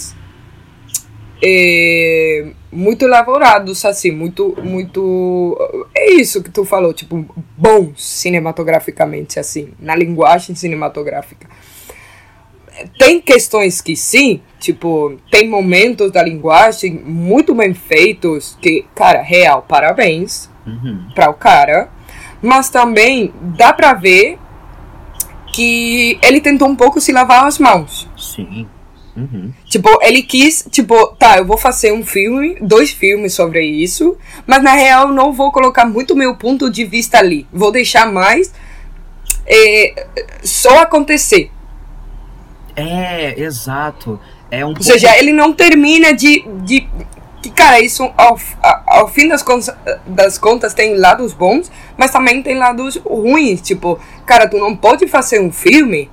eh, muito elaborados, assim, muito, muito. É isso que tu falou, tipo, bons cinematograficamente, assim, na linguagem cinematográfica. Tem questões que sim, tipo, tem momentos da linguagem muito bem feitos que, cara, real, parabéns Uhum. para o cara, mas também dá pra ver que ele tentou um pouco se lavar as mãos. Sim. Uhum. Tipo, ele quis, tipo, tá, eu vou fazer um filme, dois filmes sobre isso, mas na real não vou colocar muito meu ponto de vista ali. Vou deixar mais é, só acontecer. É, exato. É um Ou seja, ele não termina de. de que, cara, isso ao, ao fim das contas, das contas tem lados bons, mas também tem lados ruins. Tipo, cara, tu não pode fazer um filme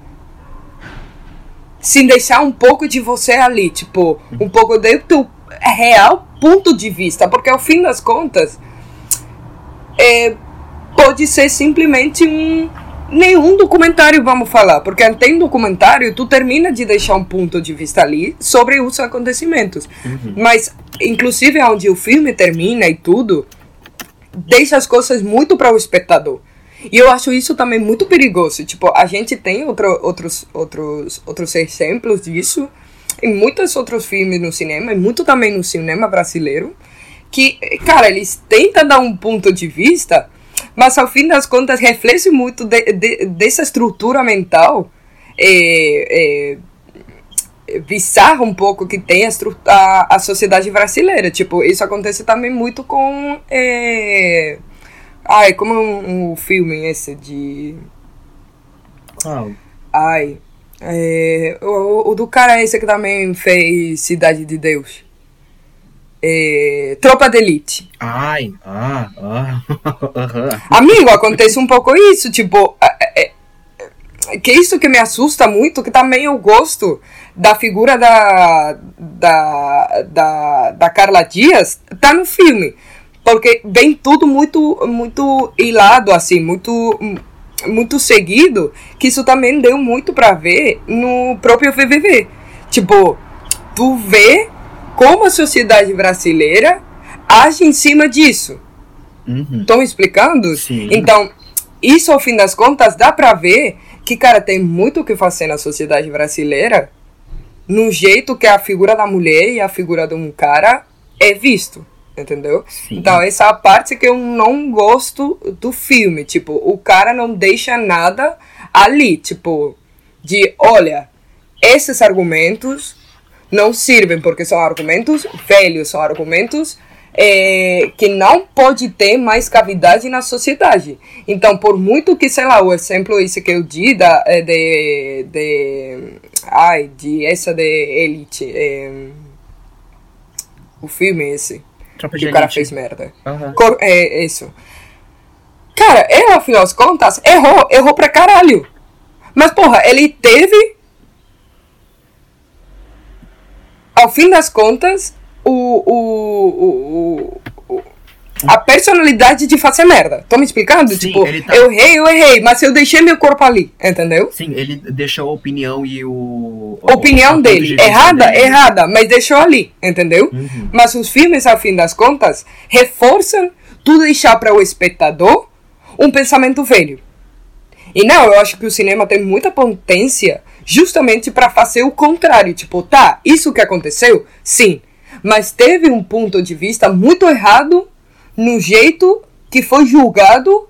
sem deixar um pouco de você ali. Tipo, um pouco do teu real ponto de vista. Porque ao fim das contas, é, pode ser simplesmente um nenhum documentário, vamos falar, porque tem documentário, tu termina de deixar um ponto de vista ali sobre os acontecimentos. Uhum. Mas, inclusive, onde o filme termina e tudo, deixa as coisas muito para o espectador. E eu acho isso também muito perigoso. Tipo, a gente tem outro, outros, outros, outros exemplos disso em muitos outros filmes no cinema, e muito também no cinema brasileiro, que, cara, eles tentam dar um ponto de vista, mas ao fim das contas reflete muito de, de- dessa estrutura mental é, é, bizarra um pouco que tem a, a, a sociedade brasileira. Tipo, isso acontece também muito com. É... Ai, como um, um filme esse de. Qual? Ai. É, o, o do cara esse que também fez Cidade de Deus. É, Tropa de Elite. Ai, ah, ah. Amigo, acontece um pouco isso, tipo, é, é, é, que isso que me assusta muito, que também eu gosto da figura da, da, da, da Carla Dias, tá no filme. Porque vem tudo muito, muito hilado, assim, muito, muito seguido, que isso também deu muito pra ver no próprio VVV. Tipo, tu vê como a sociedade brasileira age em cima disso. Uhum. Estão me explicando? Sim. Então, isso ao fim das contas dá pra ver que, cara, tem muito o que fazer na sociedade brasileira no jeito que a figura da mulher e a figura de um cara é visto. Entendeu? Sim. Então, essa é a parte que eu não gosto do filme. Tipo, o cara não deixa nada ali. Tipo, de olha, esses argumentos não servem porque são argumentos velhos, são argumentos é, que não pode ter mais cavidade na sociedade. Então, por muito que, sei lá, o exemplo esse que eu di da, é de, de. Ai, de essa de Elite. É, o filme esse. Tropa que o cara Elite. fez merda. Aham. Cor- é isso. Cara, ele, afinal das contas, errou, errou pra caralho. Mas, porra, ele teve. Ao fim das contas, o. o, o, o- o- a personalidade de fazer merda. Tô me explicando? Sim, tipo, tá- eu errei, eu errei, mas eu deixei meu corpo ali, entendeu? Sim, ele deixou a opinião e o. O opinião de dele, vista errada, dele. errada, mas deixou ali, entendeu? Uhum. Mas os filmes, ao fim das contas, reforçam tu deixar para o espectador um pensamento velho. E não, eu acho que o cinema tem muita potência justamente para fazer o contrário. Tipo, tá, isso que aconteceu, sim. Mas teve um ponto de vista muito errado no jeito que foi julgado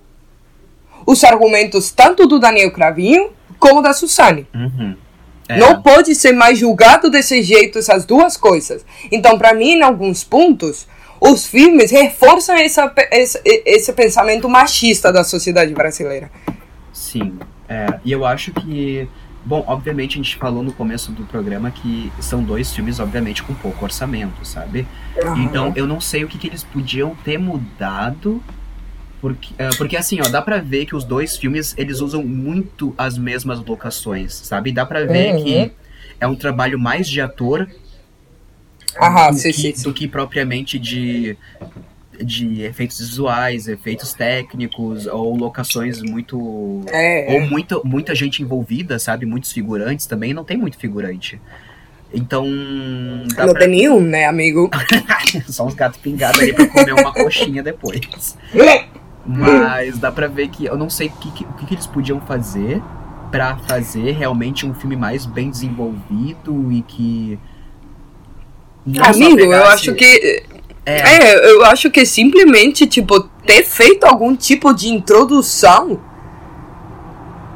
os argumentos tanto do Daniel Cravinho como da Suzane. Uhum. É. Não pode ser mais julgado desse jeito essas duas coisas. Então, para mim, em alguns pontos, os filmes reforçam essa, esse, esse pensamento machista da sociedade brasileira. Sim. É, e eu acho que. Bom, obviamente a gente falou no começo do programa que são dois filmes, obviamente, com pouco orçamento, sabe? Então eu não sei o que, que eles podiam ter mudado. Porque, é, porque assim, ó, dá pra ver que os dois filmes eles usam muito as mesmas locações, sabe? Dá pra ver Uhum. que é um trabalho mais de ator Aham, do, sim, que, sim, sim. do que propriamente de, de efeitos visuais, efeitos técnicos ou locações muito. É, Ou muito, muita gente envolvida, sabe? Muitos figurantes também, não tem muito figurante. Então. Não pra... tem nenhum, né, amigo? Só uns gatos pingados ali pra comer uma coxinha depois. Mas dá pra ver que eu não sei o que, que- que, eles podiam fazer pra fazer realmente um filme mais bem desenvolvido e que. Amigo, eu acho que. É, É, eu acho que simplesmente, tipo, ter feito algum tipo de introdução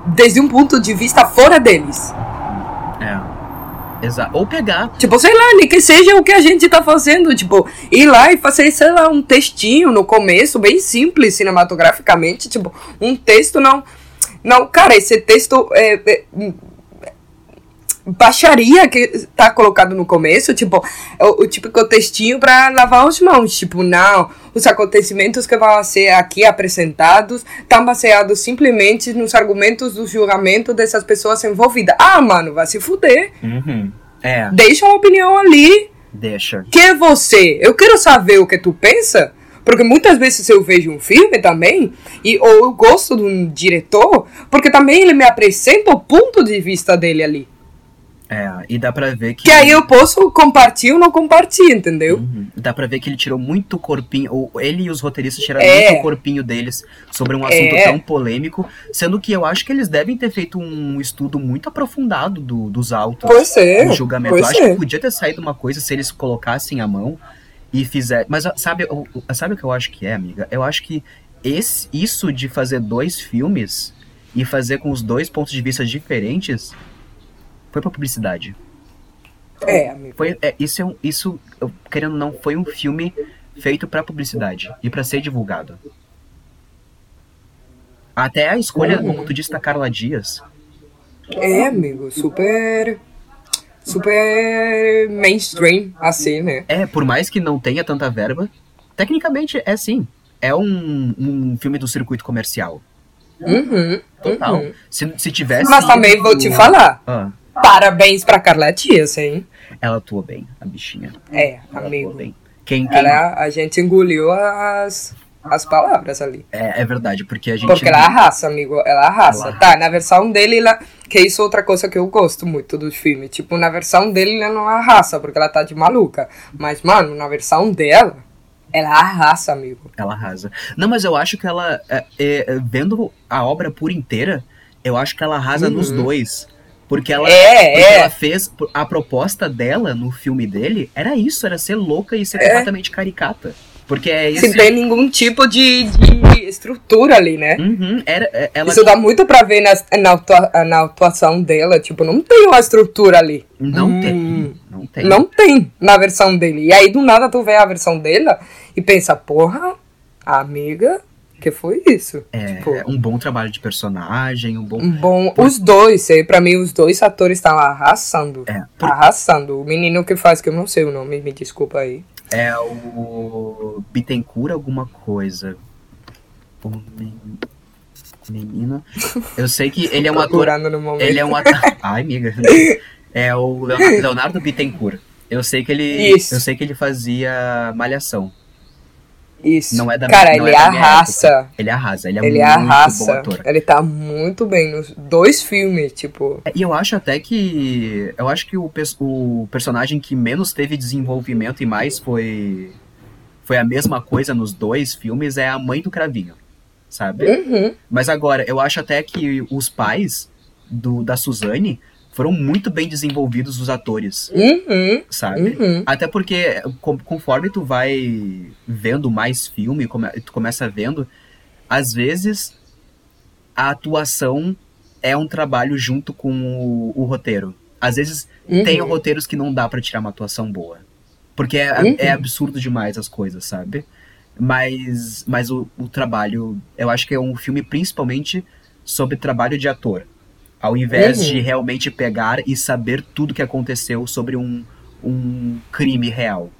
desde um ponto de vista fora deles. é. Exato. Ou pegar. Tipo, sei lá, nem que seja o que a gente tá fazendo. Tipo, ir lá e fazer, sei lá, um textinho no começo, bem simples cinematograficamente. Tipo, um texto não. Não, cara, esse texto é. é baixaria que tá colocado no começo, tipo, é o, o típico textinho pra lavar as mãos, tipo, não, os acontecimentos que vão ser aqui apresentados estão baseados simplesmente nos argumentos do julgamento dessas pessoas envolvidas. Ah, mano, vai se fuder. Uhum. É, Deixa uma opinião ali. deixa. Quem é você? Eu quero saber o que tu pensa. Porque muitas vezes eu vejo um filme também, e, ou eu gosto de um diretor, porque também ele me apresenta o ponto de vista dele ali. É, e dá pra ver que. Que aí eu posso compartilhar ou não compartilhar, entendeu? Uhum. Dá pra ver que ele tirou muito corpinho, ou ele e os roteiristas tiraram É. muito corpinho deles sobre um assunto É. tão polêmico, sendo que eu acho que eles devem ter feito um estudo muito aprofundado do- dos autos Pois é, do julgamento. pois eu acho é. que podia ter saído uma coisa se eles colocassem a mão e fizer. Mas ó, sabe, o- o- sabe o que eu acho que é, amiga? Eu acho que esse, isso de fazer dois filmes e fazer com os dois pontos de vista diferentes foi pra publicidade. É, amigo. Foi, é, isso é um, isso, querendo ou não, foi um filme feito pra publicidade e pra ser divulgado. Até a escolha, Uhum. como tu disse, da Carla Dias. É, amigo, super. Super mainstream, assim, né? É, por mais que não tenha tanta verba, tecnicamente é sim. É um, um filme do circuito comercial. Uhum. Total. uhum. Se, se tivesse. Mas também vou te falar. Ah, Parabéns pra Carla Dias, hein? ela atuou bem, a bichinha. É, Ela amigo. bem. Quem, quem, Ela, a gente engoliu as, as palavras ali. é, é verdade, porque a gente. Porque ela arrasa, amigo. Ela arrasa. Ela Tá, na versão dele, ela... que isso é outra coisa que eu gosto muito do filme. Tipo, na versão dele, ela não arrasa, porque ela tá de maluca. Mas, mano, na versão dela, ela arrasa, amigo. Ela arrasa. Não, mas eu acho que ela, é, é, vendo a obra por inteira, eu acho que ela arrasa nos Uhum. dois. Porque ela, É, porque é. ela fez. A proposta dela no filme dele era isso, era ser louca e ser É. completamente caricata. Porque é esse... Sem ter nenhum tipo de, de estrutura ali, né? Uhum, era, é- ela Isso dá muito pra ver na, na, atua- na atuação dela. Tipo, não tem uma estrutura ali. não Hum, tem, não tem. Não tem na versão dele. E aí, do nada, tu vê a versão dela e pensa, porra, amiga, que foi isso? É, Tipo, um bom trabalho de personagem, um bom... um bom. Os dois, pra mim, os dois atores estão arrasando. É, por- Arrasando. O menino que faz, que eu não sei o nome, me desculpa aí. É o Bittencourt alguma coisa. O men- menino. Eu sei que ele é um ator. Procurando no momento. Ele é um ator. Ai, amiga. É o Leonardo, Leonardo Bittencourt. Eu sei que ele. Isso. Eu sei que ele fazia malhação. Isso. Não é da Cara, não ele é arrasa. Ele arrasa, ele é Ele muito bom arrasa. ator. Ele tá muito bem nos dois filmes, tipo. É, E eu acho até que. Eu acho que o, o personagem que menos teve desenvolvimento e mais foi. Foi a mesma coisa nos dois filmes é a mãe do Cravinho. Sabe? Uhum. Mas agora, eu acho até que os pais do, da Suzane foram muito bem desenvolvidos, os atores, Uhum. sabe? Uhum. Até porque, conforme tu vai vendo mais filme, come, tu começa vendo, às vezes a atuação é um trabalho junto com o, o roteiro. Às vezes Uhum. tem roteiros que não dá pra tirar uma atuação boa. Porque é, Uhum. é absurdo demais as coisas, sabe? Mas, mas o, o trabalho, eu acho que é um filme principalmente sobre trabalho de ator. Ao invés Uhum. de realmente pegar e saber tudo que aconteceu sobre um, um crime real.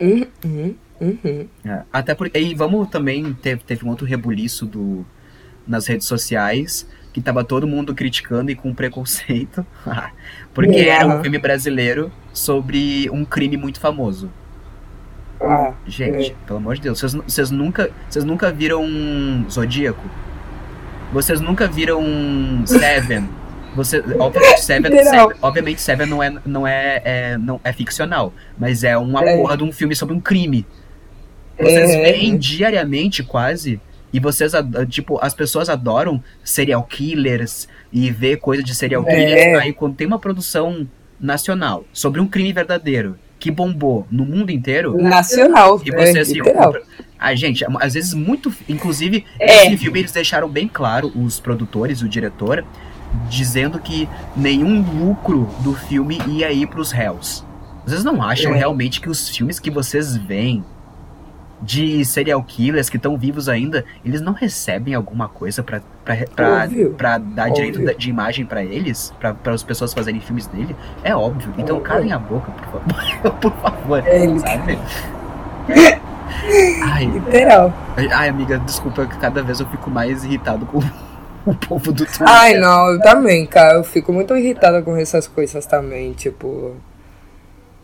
Uhum. Uhum. É, Até porque. E vamos também. Teve, teve um outro rebuliço do, nas redes sociais. Que tava todo mundo criticando e com preconceito. porque É. era um filme brasileiro sobre um crime muito famoso. Ah, Gente, É. pelo amor de Deus, vocês, vocês nunca, vocês nunca viram Zodíaco? Vocês nunca viram Seven? Você, obviamente, Seven. Seven- obviamente Seven não é, não é, é- não é ficcional, mas é uma É. porra de um filme sobre um crime. Vocês É. veem diariamente quase e vocês tipo as pessoas adoram serial killers e ver coisa de serial É. killers. Aí quando tem uma produção nacional sobre um crime verdadeiro que bombou no mundo inteiro, nacional. e é, você se literal. compra. Ah, gente, às vezes muito. Inclusive, É. esse filme eles deixaram bem claro, os produtores, o diretor, dizendo que nenhum lucro do filme ia ir pros réus. Vocês não acham É. realmente que os filmes que vocês veem de serial killers que estão vivos ainda, eles não recebem alguma coisa pra, pra, pra, Óbvio. pra dar direito Óbvio. da- de imagem pra eles? Pra, pra as pessoas fazerem filmes dele? É óbvio. Então Óbvio. calem a boca, por favor. por favor. É, ele- Sabe? Ai, Literal. ai, amiga, desculpa que cada vez eu fico mais irritado com o povo do Twitter. Ai, não, eu também, cara. Eu fico muito irritada com essas coisas também, tipo.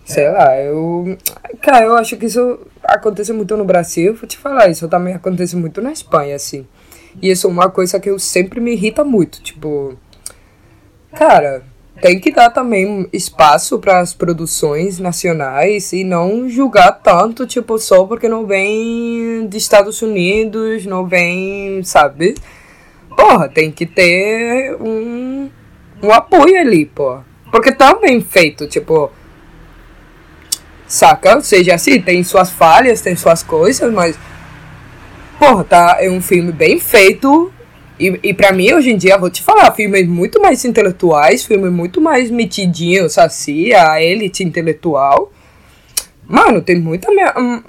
Sei lá, eu. Cara, eu acho que isso acontece muito no Brasil. Vou te falar, isso também acontece muito na Espanha, assim. E isso é uma coisa que eu sempre me irrita muito, tipo. Cara, tem que dar também espaço para as produções nacionais e não julgar tanto, tipo, só porque não vem dos Estados Unidos, não vem, sabe? Porra, tem que ter um, um apoio ali, pô. Porque tá bem feito, tipo. Saca? Ou seja, assim, tem suas falhas, tem suas coisas, mas. Porra, tá, é um filme bem feito. E, e pra mim, hoje em dia, vou te falar, filmes muito mais intelectuais, filmes muito mais metidinhos, assim, a elite intelectual. Mano, tem muita. me- hum,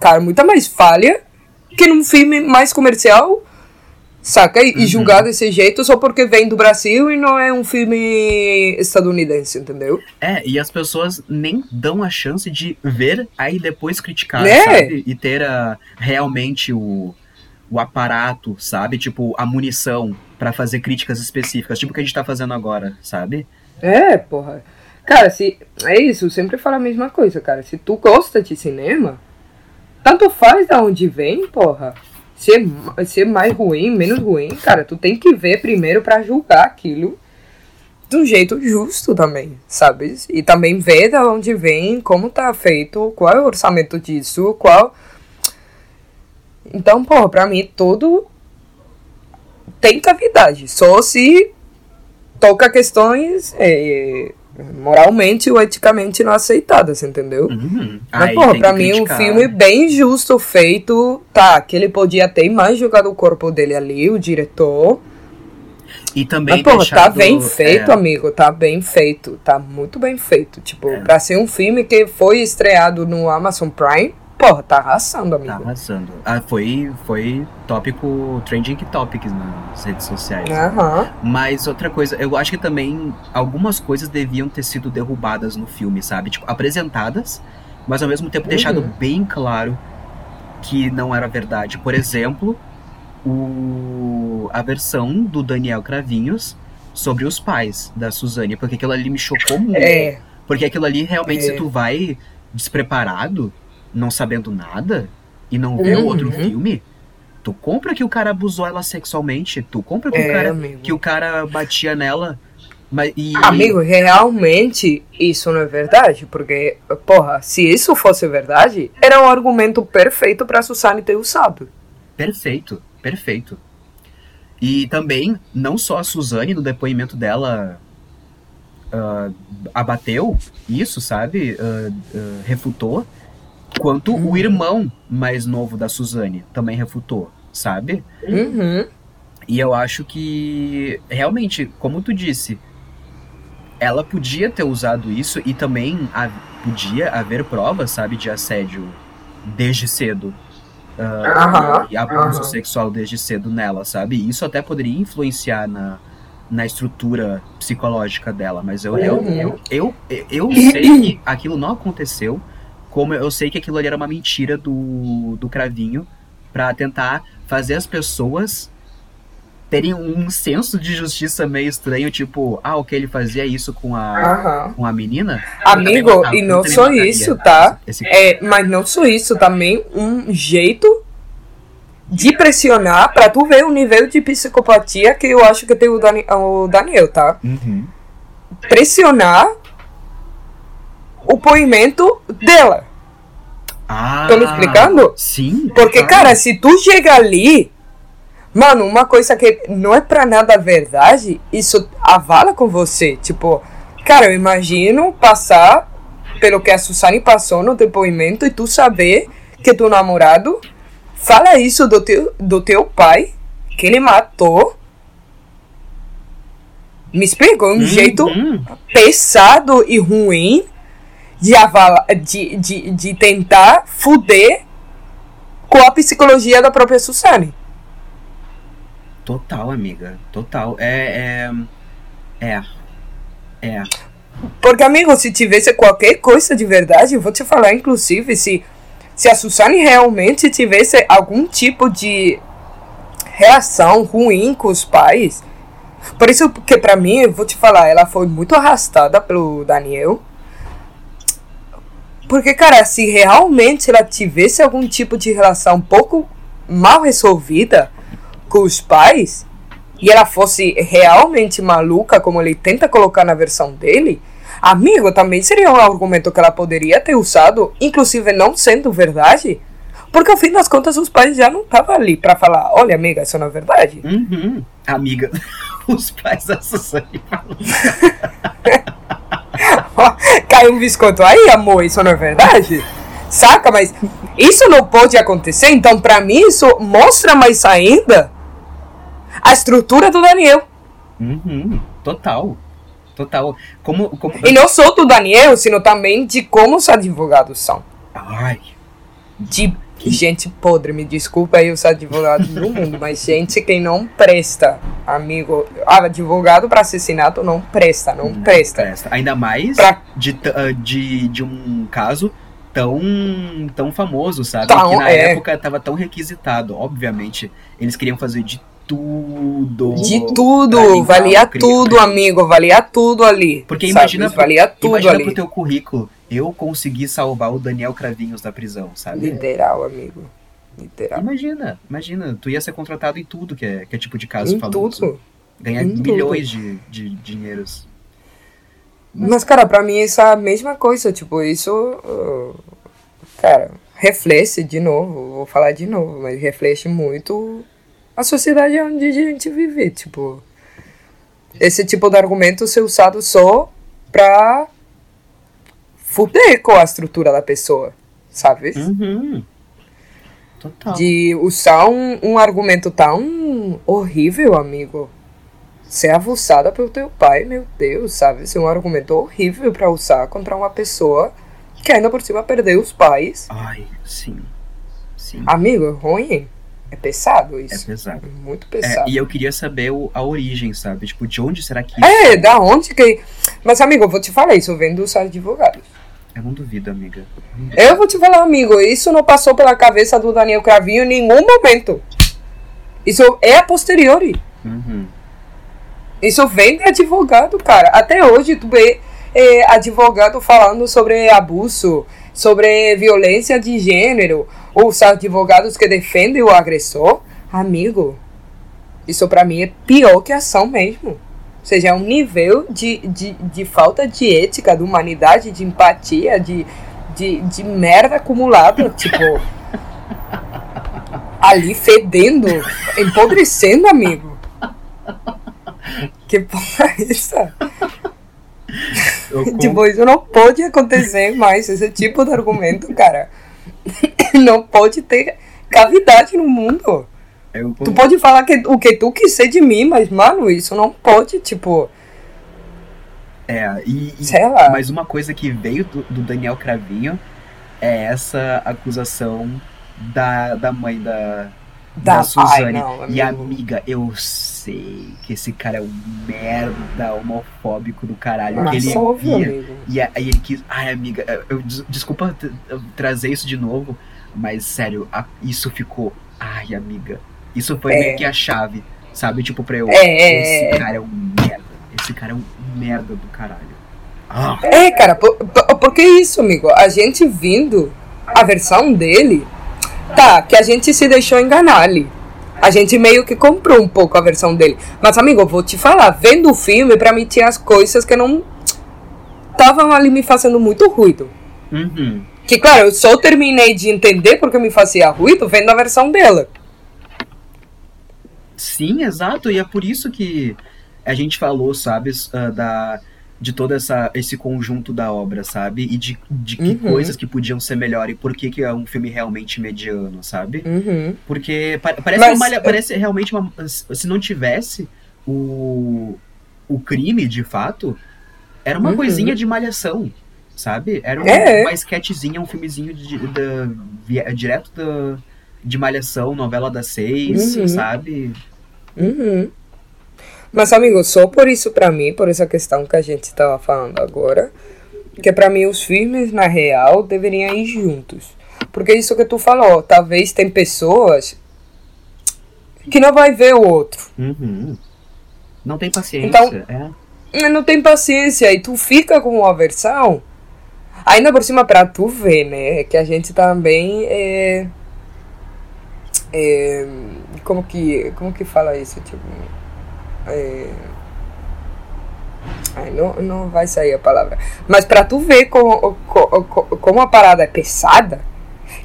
Cara, muita mais falha que num filme mais comercial Saca? E, e julgar desse jeito só porque vem do Brasil e não é um filme estadunidense, entendeu? É, e as pessoas nem dão a chance de ver, aí depois criticar, É. sabe? E ter a, realmente o, o aparato, sabe? Tipo, a munição pra fazer críticas específicas, tipo o que a gente tá fazendo agora, sabe? É, porra. Cara, se. É isso, eu sempre falo a mesma coisa, cara. Se tu gosta de cinema, tanto faz da onde vem, porra. Se é, ma- se é mais ruim, menos ruim, cara, tu tem que ver primeiro pra julgar aquilo de um jeito justo também, sabe? E também ver da onde vem, como tá feito, qual é o orçamento disso, qual. Então, porra, pra mim tudo tem cavidade. Só se toca questões é, moralmente ou eticamente não aceitadas, entendeu? Uhum. Mas, Aí porra, pra mim um criticar. filme bem justo feito, tá, que ele podia ter mais jogado o corpo dele ali, o diretor. E também Mas, porra, tá deixado- bem feito, é, amigo, tá bem feito, tá muito bem feito. Tipo, É. pra ser um filme que foi estreado no Amazon Prime, porra, tá arrasando, amigo. Tá arrasando. Ah, foi, foi tópico, trending topics nas redes sociais. Aham. Mas outra coisa, eu acho que também algumas coisas deviam ter sido derrubadas no filme, sabe? Tipo, apresentadas, mas ao mesmo tempo deixado Uhum. bem claro que não era verdade. Por exemplo, o... a versão do Daniel Cravinhos sobre os pais da Suzane, porque aquilo ali me chocou muito. É, Porque aquilo ali realmente, É. se tu vai despreparado, não sabendo nada, e não vê o Uhum. outro filme, tu compra que o cara abusou ela sexualmente, tu compra que, o, é, cara, amigo. que o cara batia nela. Mas, e, Amigo, realmente isso não é verdade, porque, porra, se isso fosse verdade, era um argumento perfeito pra Susane ter usado. Perfeito, perfeito. E também, não só a Suzane, no depoimento dela, ah, abateu isso, sabe? Ah, ah, refutou. Quanto Uhum. o irmão mais novo da Suzane também refutou, sabe? Uhum. E eu acho que, realmente, como tu disse, ela podia ter usado isso e também ha- podia haver provas, sabe, de assédio desde cedo. Aham, e abuso aham. sexual desde cedo nela, sabe? E Isso até poderia influenciar na, na estrutura psicológica dela, mas eu, eu, Uhum. eu, eu, eu sei que aquilo não aconteceu, como eu sei que aquilo ali era uma mentira do, do Cravinho pra tentar fazer as pessoas terem um senso de justiça meio estranho, tipo, ah, ok, ele fazia isso com a, com a menina. Amigo, matava, e não só mataria isso, tá? esse- É, mas não só isso, também um jeito de pressionar pra tu ver o nível de psicopatia que eu acho que tem o, Dani- o Daniel, tá? Uhum. Pressionar o poimento dela. Ah, Tô me explicando? Sim. Porque, claro. cara, se tu chega ali, mano, uma coisa que não é pra nada verdade, isso avala com você. Tipo, cara, eu imagino passar pelo que a Susane passou no depoimento e tu saber que teu namorado fala isso do teu, do teu pai, que ele matou. Me explica, um jeito Uhum. pesado e ruim de, avala, de, de, de tentar fuder com a psicologia da própria Susane. Total, amiga. Total. É. É. É. é. Porque, amigo, se tivesse qualquer coisa de verdade, eu vou te falar, inclusive, se, se a Susane realmente tivesse algum tipo de reação ruim com os pais. Por isso que, pra mim, eu vou te falar, ela foi muito arrastada pelo Daniel. Porque, cara, se realmente ela tivesse algum tipo de relação um pouco mal resolvida com os pais, e ela fosse realmente maluca, como ele tenta colocar na versão dele, amigo, também seria um argumento que ela poderia ter usado, inclusive não sendo verdade, porque ao fim das contas os pais já não estavam ali pra falar, olha amiga, isso não é verdade. Uhum. Amiga. Os pais da Suzane falam. Caiu um biscoito aí, amor, isso não é verdade? Saca? Mas isso não pode acontecer, então pra mim isso mostra mais ainda a estrutura do Daniel. Uhum. Total. Total. Como. como... E não só do Daniel, sino também de como os advogados são. Ai. De gente podre, me desculpa aí os advogados do mundo, mas gente que não presta, amigo. Advogado para assassinato não presta, não, presta. Presta. Ainda mais Pra- de, ah, de, de um caso tão, tão famoso, sabe? Tão, que na é. época tava tão requisitado. Obviamente, eles queriam fazer de tudo. De tudo, valia tudo, amigo, valia tudo ali. Porque sabe? imagina, valia tudo imagina ali. pro teu currículo, eu consegui salvar o Daniel Cravinhos da prisão, sabe? Literal, amigo. Literal. Imagina, imagina, tu ia ser contratado em tudo que é, que é tipo de caso Em famoso. tudo. Ganhar Em tudo. milhões de, de dinheiros. Mas, cara, pra mim isso é a mesma coisa. Tipo, isso. uh, cara, reflete de novo. Vou falar de novo, mas reflete muito a sociedade onde a gente vive. Tipo, esse tipo de argumento ser usado só pra fuder com a estrutura da pessoa, sabe? Uhum. Total. De usar um, um argumento tão horrível, amigo. Ser avulsada pelo teu pai, meu Deus, sabe? Ser um argumento horrível pra usar contra uma pessoa que ainda por cima perdeu os pais. Ai, sim. Sim. Amigo, é ruim. É pesado É isso. pesado. É muito É, pesado. e eu queria saber o- a origem, sabe? Tipo, de onde será que É, da onde que. Mas, amigo, eu vou te falar, isso vem dos advogados. Eu não duvido, amiga. Eu vou te falar, amigo, isso não passou pela cabeça do Daniel Cravinho em nenhum momento. Isso é a posteriori. Uhum. Isso vem de advogado, cara. Até hoje tu vê é, advogado falando sobre abuso, sobre violência de gênero, os advogados que defendem o agressor. Amigo, isso pra mim é pior que ação mesmo. Ou seja, é um nível de, de, de falta de ética, de humanidade, de empatia, de, de, de merda acumulada. tipo. Ali fedendo, empodrecendo, amigo. Que porra é essa? Eu Tipo, isso não pode acontecer mais. Esse tipo de argumento, cara. Não pode ter cavidade no mundo. eu com- Tu pode falar que, o que tu quiser de mim, mas, mano, isso não pode, tipo. É, e, e- Sei lá. mas uma coisa que veio do, do Daniel Cravinho é essa acusação da, da mãe da, da, Da- Suzane. ai, e amiga, eu sei que esse cara é um merda homofóbico do caralho. Mas ele ia- amigo. E aí ele quis. Ai, amiga, eu, des- desculpa eu trazer isso de novo, mas sério, a- isso ficou. Ai, amiga. Isso foi É. meio que a chave, sabe? Tipo, pra eu. É, é, esse é. cara é um merda. Esse cara é um merda do caralho. Ah, É, cara, por, por, porque isso, amigo? A gente vindo a versão dele, tá, que a gente se deixou enganar ali. A gente meio que comprou um pouco a versão dele. Mas, amigo, eu vou te falar, vendo o filme, pra mim tinha as coisas que não estavam ali me fazendo muito ruído. uhum. Que, claro, eu só terminei de entender porque me fazia ruído vendo a versão dela. Sim, exato. E é por isso que a gente falou, sabe, ah, da, de todo essa, esse conjunto da obra, sabe? E de, de que Uhum. coisas que podiam ser melhor e por que, que é um filme realmente mediano, sabe? Uhum. Porque pa- parece, Mas, uma eu- parece realmente uma. Se não tivesse o, o crime, de fato, era uma Uhum. coisinha de malhação, sabe? Era uma, É. uma sketchzinha, um filmezinho de, da- via- direto da, de malhação, novela das seis, Uhum. sabe? Uhum. Mas, amigo, só por isso pra mim, por essa questão que a gente tava falando agora, que pra mim os filmes, na real, deveriam ir juntos. Porque isso que tu falou, talvez tem pessoas que não vai ver o outro. Uhum. Não tem paciência. Então- é. Não tem paciência e tu fica com uma versão. Ainda por cima pra tu ver, né? Que a gente também é. é como que. Como que fala isso? Tipo. É, ai, não, não vai sair a palavra. Mas pra tu ver como, co- co- como a parada é pesada,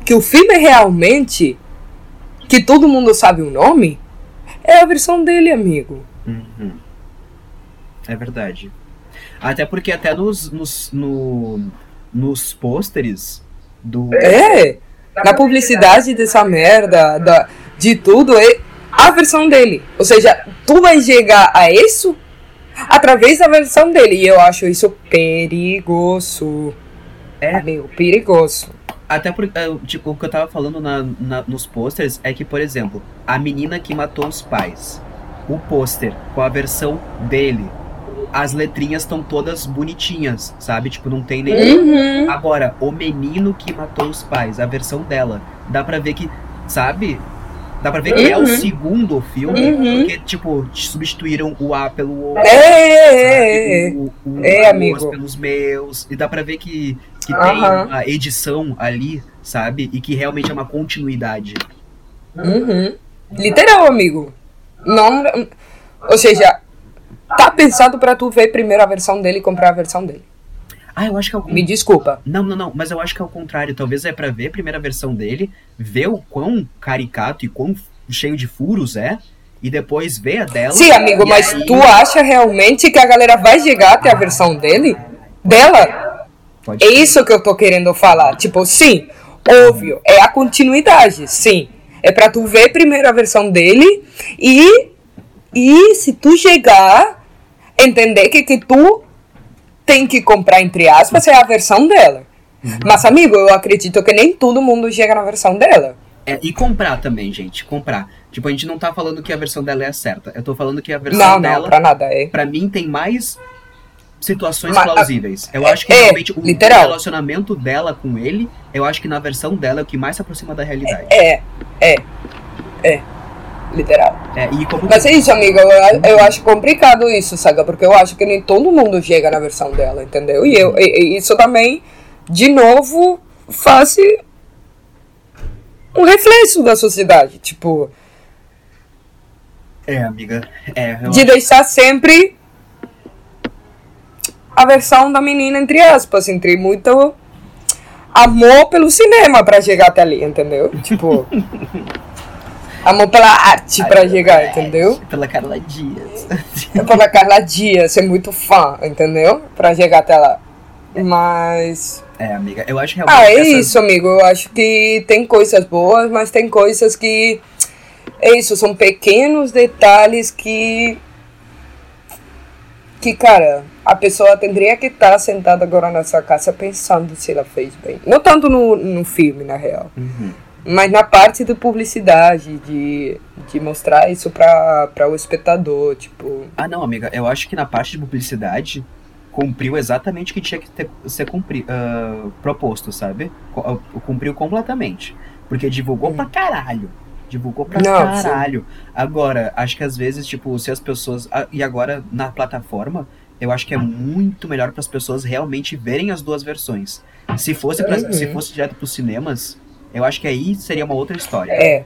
que o filme é realmente. Que todo mundo sabe o nome, é a versão dele, amigo. Uhum. É verdade. Até porque até nos, nos, no, nos pôsteres do. É, na publicidade dessa merda, da, de tudo, é a versão dele. Ou seja, tu vai chegar a isso através da versão dele. E eu acho isso perigoso. É. Amigo, perigoso. Até porque, é, tipo, o que eu tava falando na, na- nos posters é que, por exemplo, a menina que matou os pais, o pôster com a versão dele, as letrinhas estão todas bonitinhas, sabe? Tipo, não tem nenhum. Uhum. Agora, o menino que matou os pais, a versão dela, dá pra ver que, sabe? Dá pra ver que é o Uhum. segundo filme, Uhum. porque, tipo, substituíram o A pelo O. É, é, é, é. sabe? O, o É, arroz amigo. pelos meus. E dá pra ver que, que tem Aham. uma edição ali, sabe? E que realmente é uma continuidade. Uhum. Literal, amigo. Não, ou seja, tá pensado pra tu ver primeiro a versão dele e comprar a versão dele. Ah, eu acho que é algum. Me desculpa. Não, não, não, mas eu acho que é o contrário. Talvez é pra ver a primeira versão dele, ver o quão caricato e quão cheio de furos é, e depois ver a dela. Sim, amigo, mas aí- tu acha realmente que a galera vai chegar até a versão dele? Dela? Pode É isso que eu tô querendo falar. Tipo, sim, óbvio, é a continuidade, sim. É pra tu ver primeiro a versão dele e, e se tu chegar, entender que, que tu tem que comprar, entre aspas, é a versão dela. Mas, amigo, eu acredito que nem todo mundo chega na versão dela. É, e comprar também, gente. Comprar. Tipo, a gente não tá falando que a versão dela é a certa. Eu tô falando que a versão Não, não, dela, pra nada, é. pra mim, tem mais situações Mas, plausíveis. Eu é, acho que é, realmente o literal. relacionamento dela com ele, eu acho que na versão dela é o que mais se aproxima da realidade. É, é, é. Literal. É, como Mas é isso, amiga. Eu, eu acho complicado isso, sabe? Porque eu acho que nem todo mundo chega na versão dela, entendeu? E, eu, e- e isso também, de novo, faz um reflexo da sociedade. Tipo, É, amiga. É, de deixar sempre a versão da menina, entre aspas, entre muito amor pelo cinema pra chegar até ali, entendeu? Tipo. amor pela arte pra chegar, entendeu? Pela Carla Dias. É pela Carla Dias, ser muito fã, entendeu? Pra chegar até lá. Mas. É, amiga. Eu acho realmente Ah, é essas- isso, amigo. Eu acho que tem coisas boas, mas tem coisas que. É isso, são pequenos detalhes que. Que, cara, a pessoa teria que estar sentada agora na sua casa pensando se ela fez bem. Não tanto no, no filme, na real. Uhum. Mas na parte de publicidade, de, de mostrar isso pra, pra o espectador, tipo. Ah, não, amiga. Eu acho que na parte de publicidade cumpriu exatamente o que tinha que ter, ser cumpri, ah, proposto, sabe? Ah, Cumpriu completamente. Porque divulgou Hum. pra caralho. Divulgou pra Não, sim. caralho. Agora, acho que às vezes, tipo, se as pessoas. ah, E agora, na plataforma, eu acho que é muito melhor para as pessoas realmente verem as duas versões. Se fosse, pra, Uhum. se fosse direto pros cinemas, eu acho que aí seria uma outra história. É.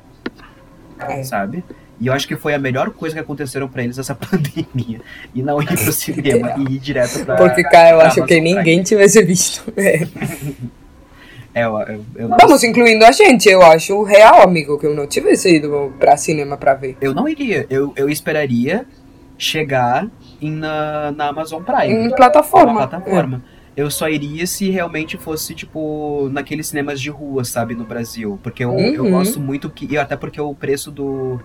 É. sabe? E eu acho que foi a melhor coisa que aconteceram pra eles essa pandemia. E não ir pro cinema e ir direto pra. Porque, cara, eu acho que ninguém tivesse visto. É. É, eu, eu, eu, Vamos incluindo a gente, eu acho real, amigo, que eu não tivesse ido pra cinema pra ver. eu não iria. Eu, eu esperaria chegar na, na Amazon Prime. Em plataforma. plataforma. Eu só iria se realmente fosse, tipo, naqueles cinemas de rua, sabe, no Brasil. Porque eu, eu Uhum. gosto muito que. E até porque o preço do,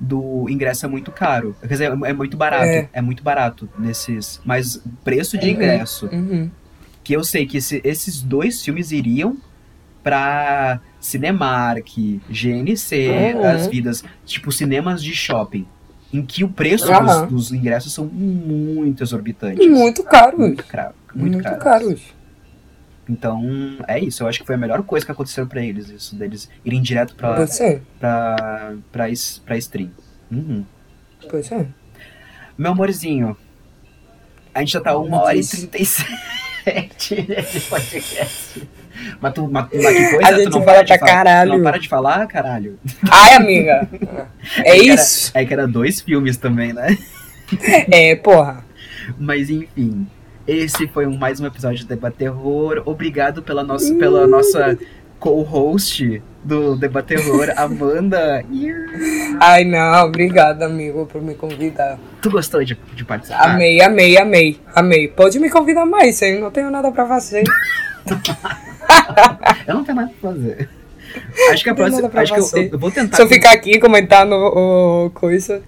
do ingresso é muito caro. Quer dizer, é muito barato. É. É, muito barato nesses. Mas o preço de Uhum. ingresso. Uhum. Que eu sei que esse- esses dois filmes iriam pra Cinemark, GNC, Uhum. as vidas, tipo, cinemas de shopping. Em que o preço Aham. dos, dos ingressos são muito exorbitantes. Muito caro. Muito caro. Muito, Muito caro. caros. Então, é isso. Eu acho que foi a melhor coisa que aconteceu pra eles, isso, deles irem direto pra, Pois é, pra, pra, pra stream. Uhum. pois é. Meu amorzinho, a gente já tá uma hora e diz. 37 de podcast. Mas, tu, mas, mas que coisa, A tu gente não fala para de caralho. Tu não para de falar, caralho. Ai, amiga. É era- isso. É que era dois filmes também, né? É, porra. Mas enfim, esse foi um- mais um episódio de Debaterror. Obrigado pela nossa, pela nossa co-host do Debaterror, Amanda. Ai, não, obrigada, amigo, por me convidar. Tu gostou de, de participar? Amei, amei, amei, amei. Pode me convidar mais, hein? Não tenho nada pra fazer. Eu não tenho nada pra fazer. Acho que a próxima. Acho que eu, eu vou tentar. Se eu ficar aqui comentando o coisa.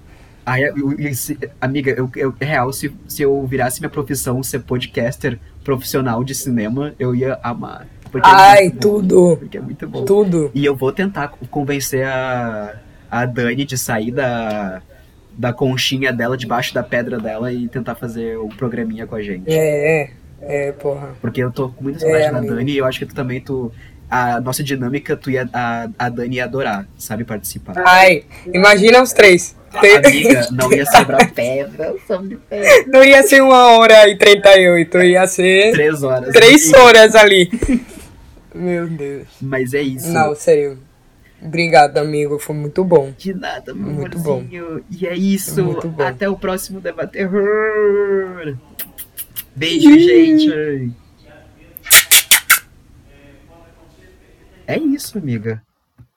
Ai, eu- eu- se- amiga, eu, eu, é real, se, se eu virasse minha profissão ser podcaster profissional de cinema, eu ia amar. Porque é Ai, bom, tudo. Porque é muito bom. Tudo. E eu vou tentar convencer a, a Dani de sair da, da conchinha dela, debaixo da pedra dela e tentar fazer o programinha com a gente. É, é. É, porra. Porque eu tô com muita saudade É, da amigo. Dani e eu acho que tu também, tu. A nossa dinâmica, tu ia, a, a Dani ia adorar, sabe, participar. Ai, imagina os três. Te- Amiga, não ia sobrar pedra sobre pedra. Não ia ser uma hora e 38, ia ser Três horas. três horas ali. Meu Deus. Mas é isso. Não, sério. Obrigado, amigo. Foi muito bom. De nada, meu Muito amorzinho. E é isso. Bom. Até o próximo Debaterror. Beijo, gente. É isso, amiga.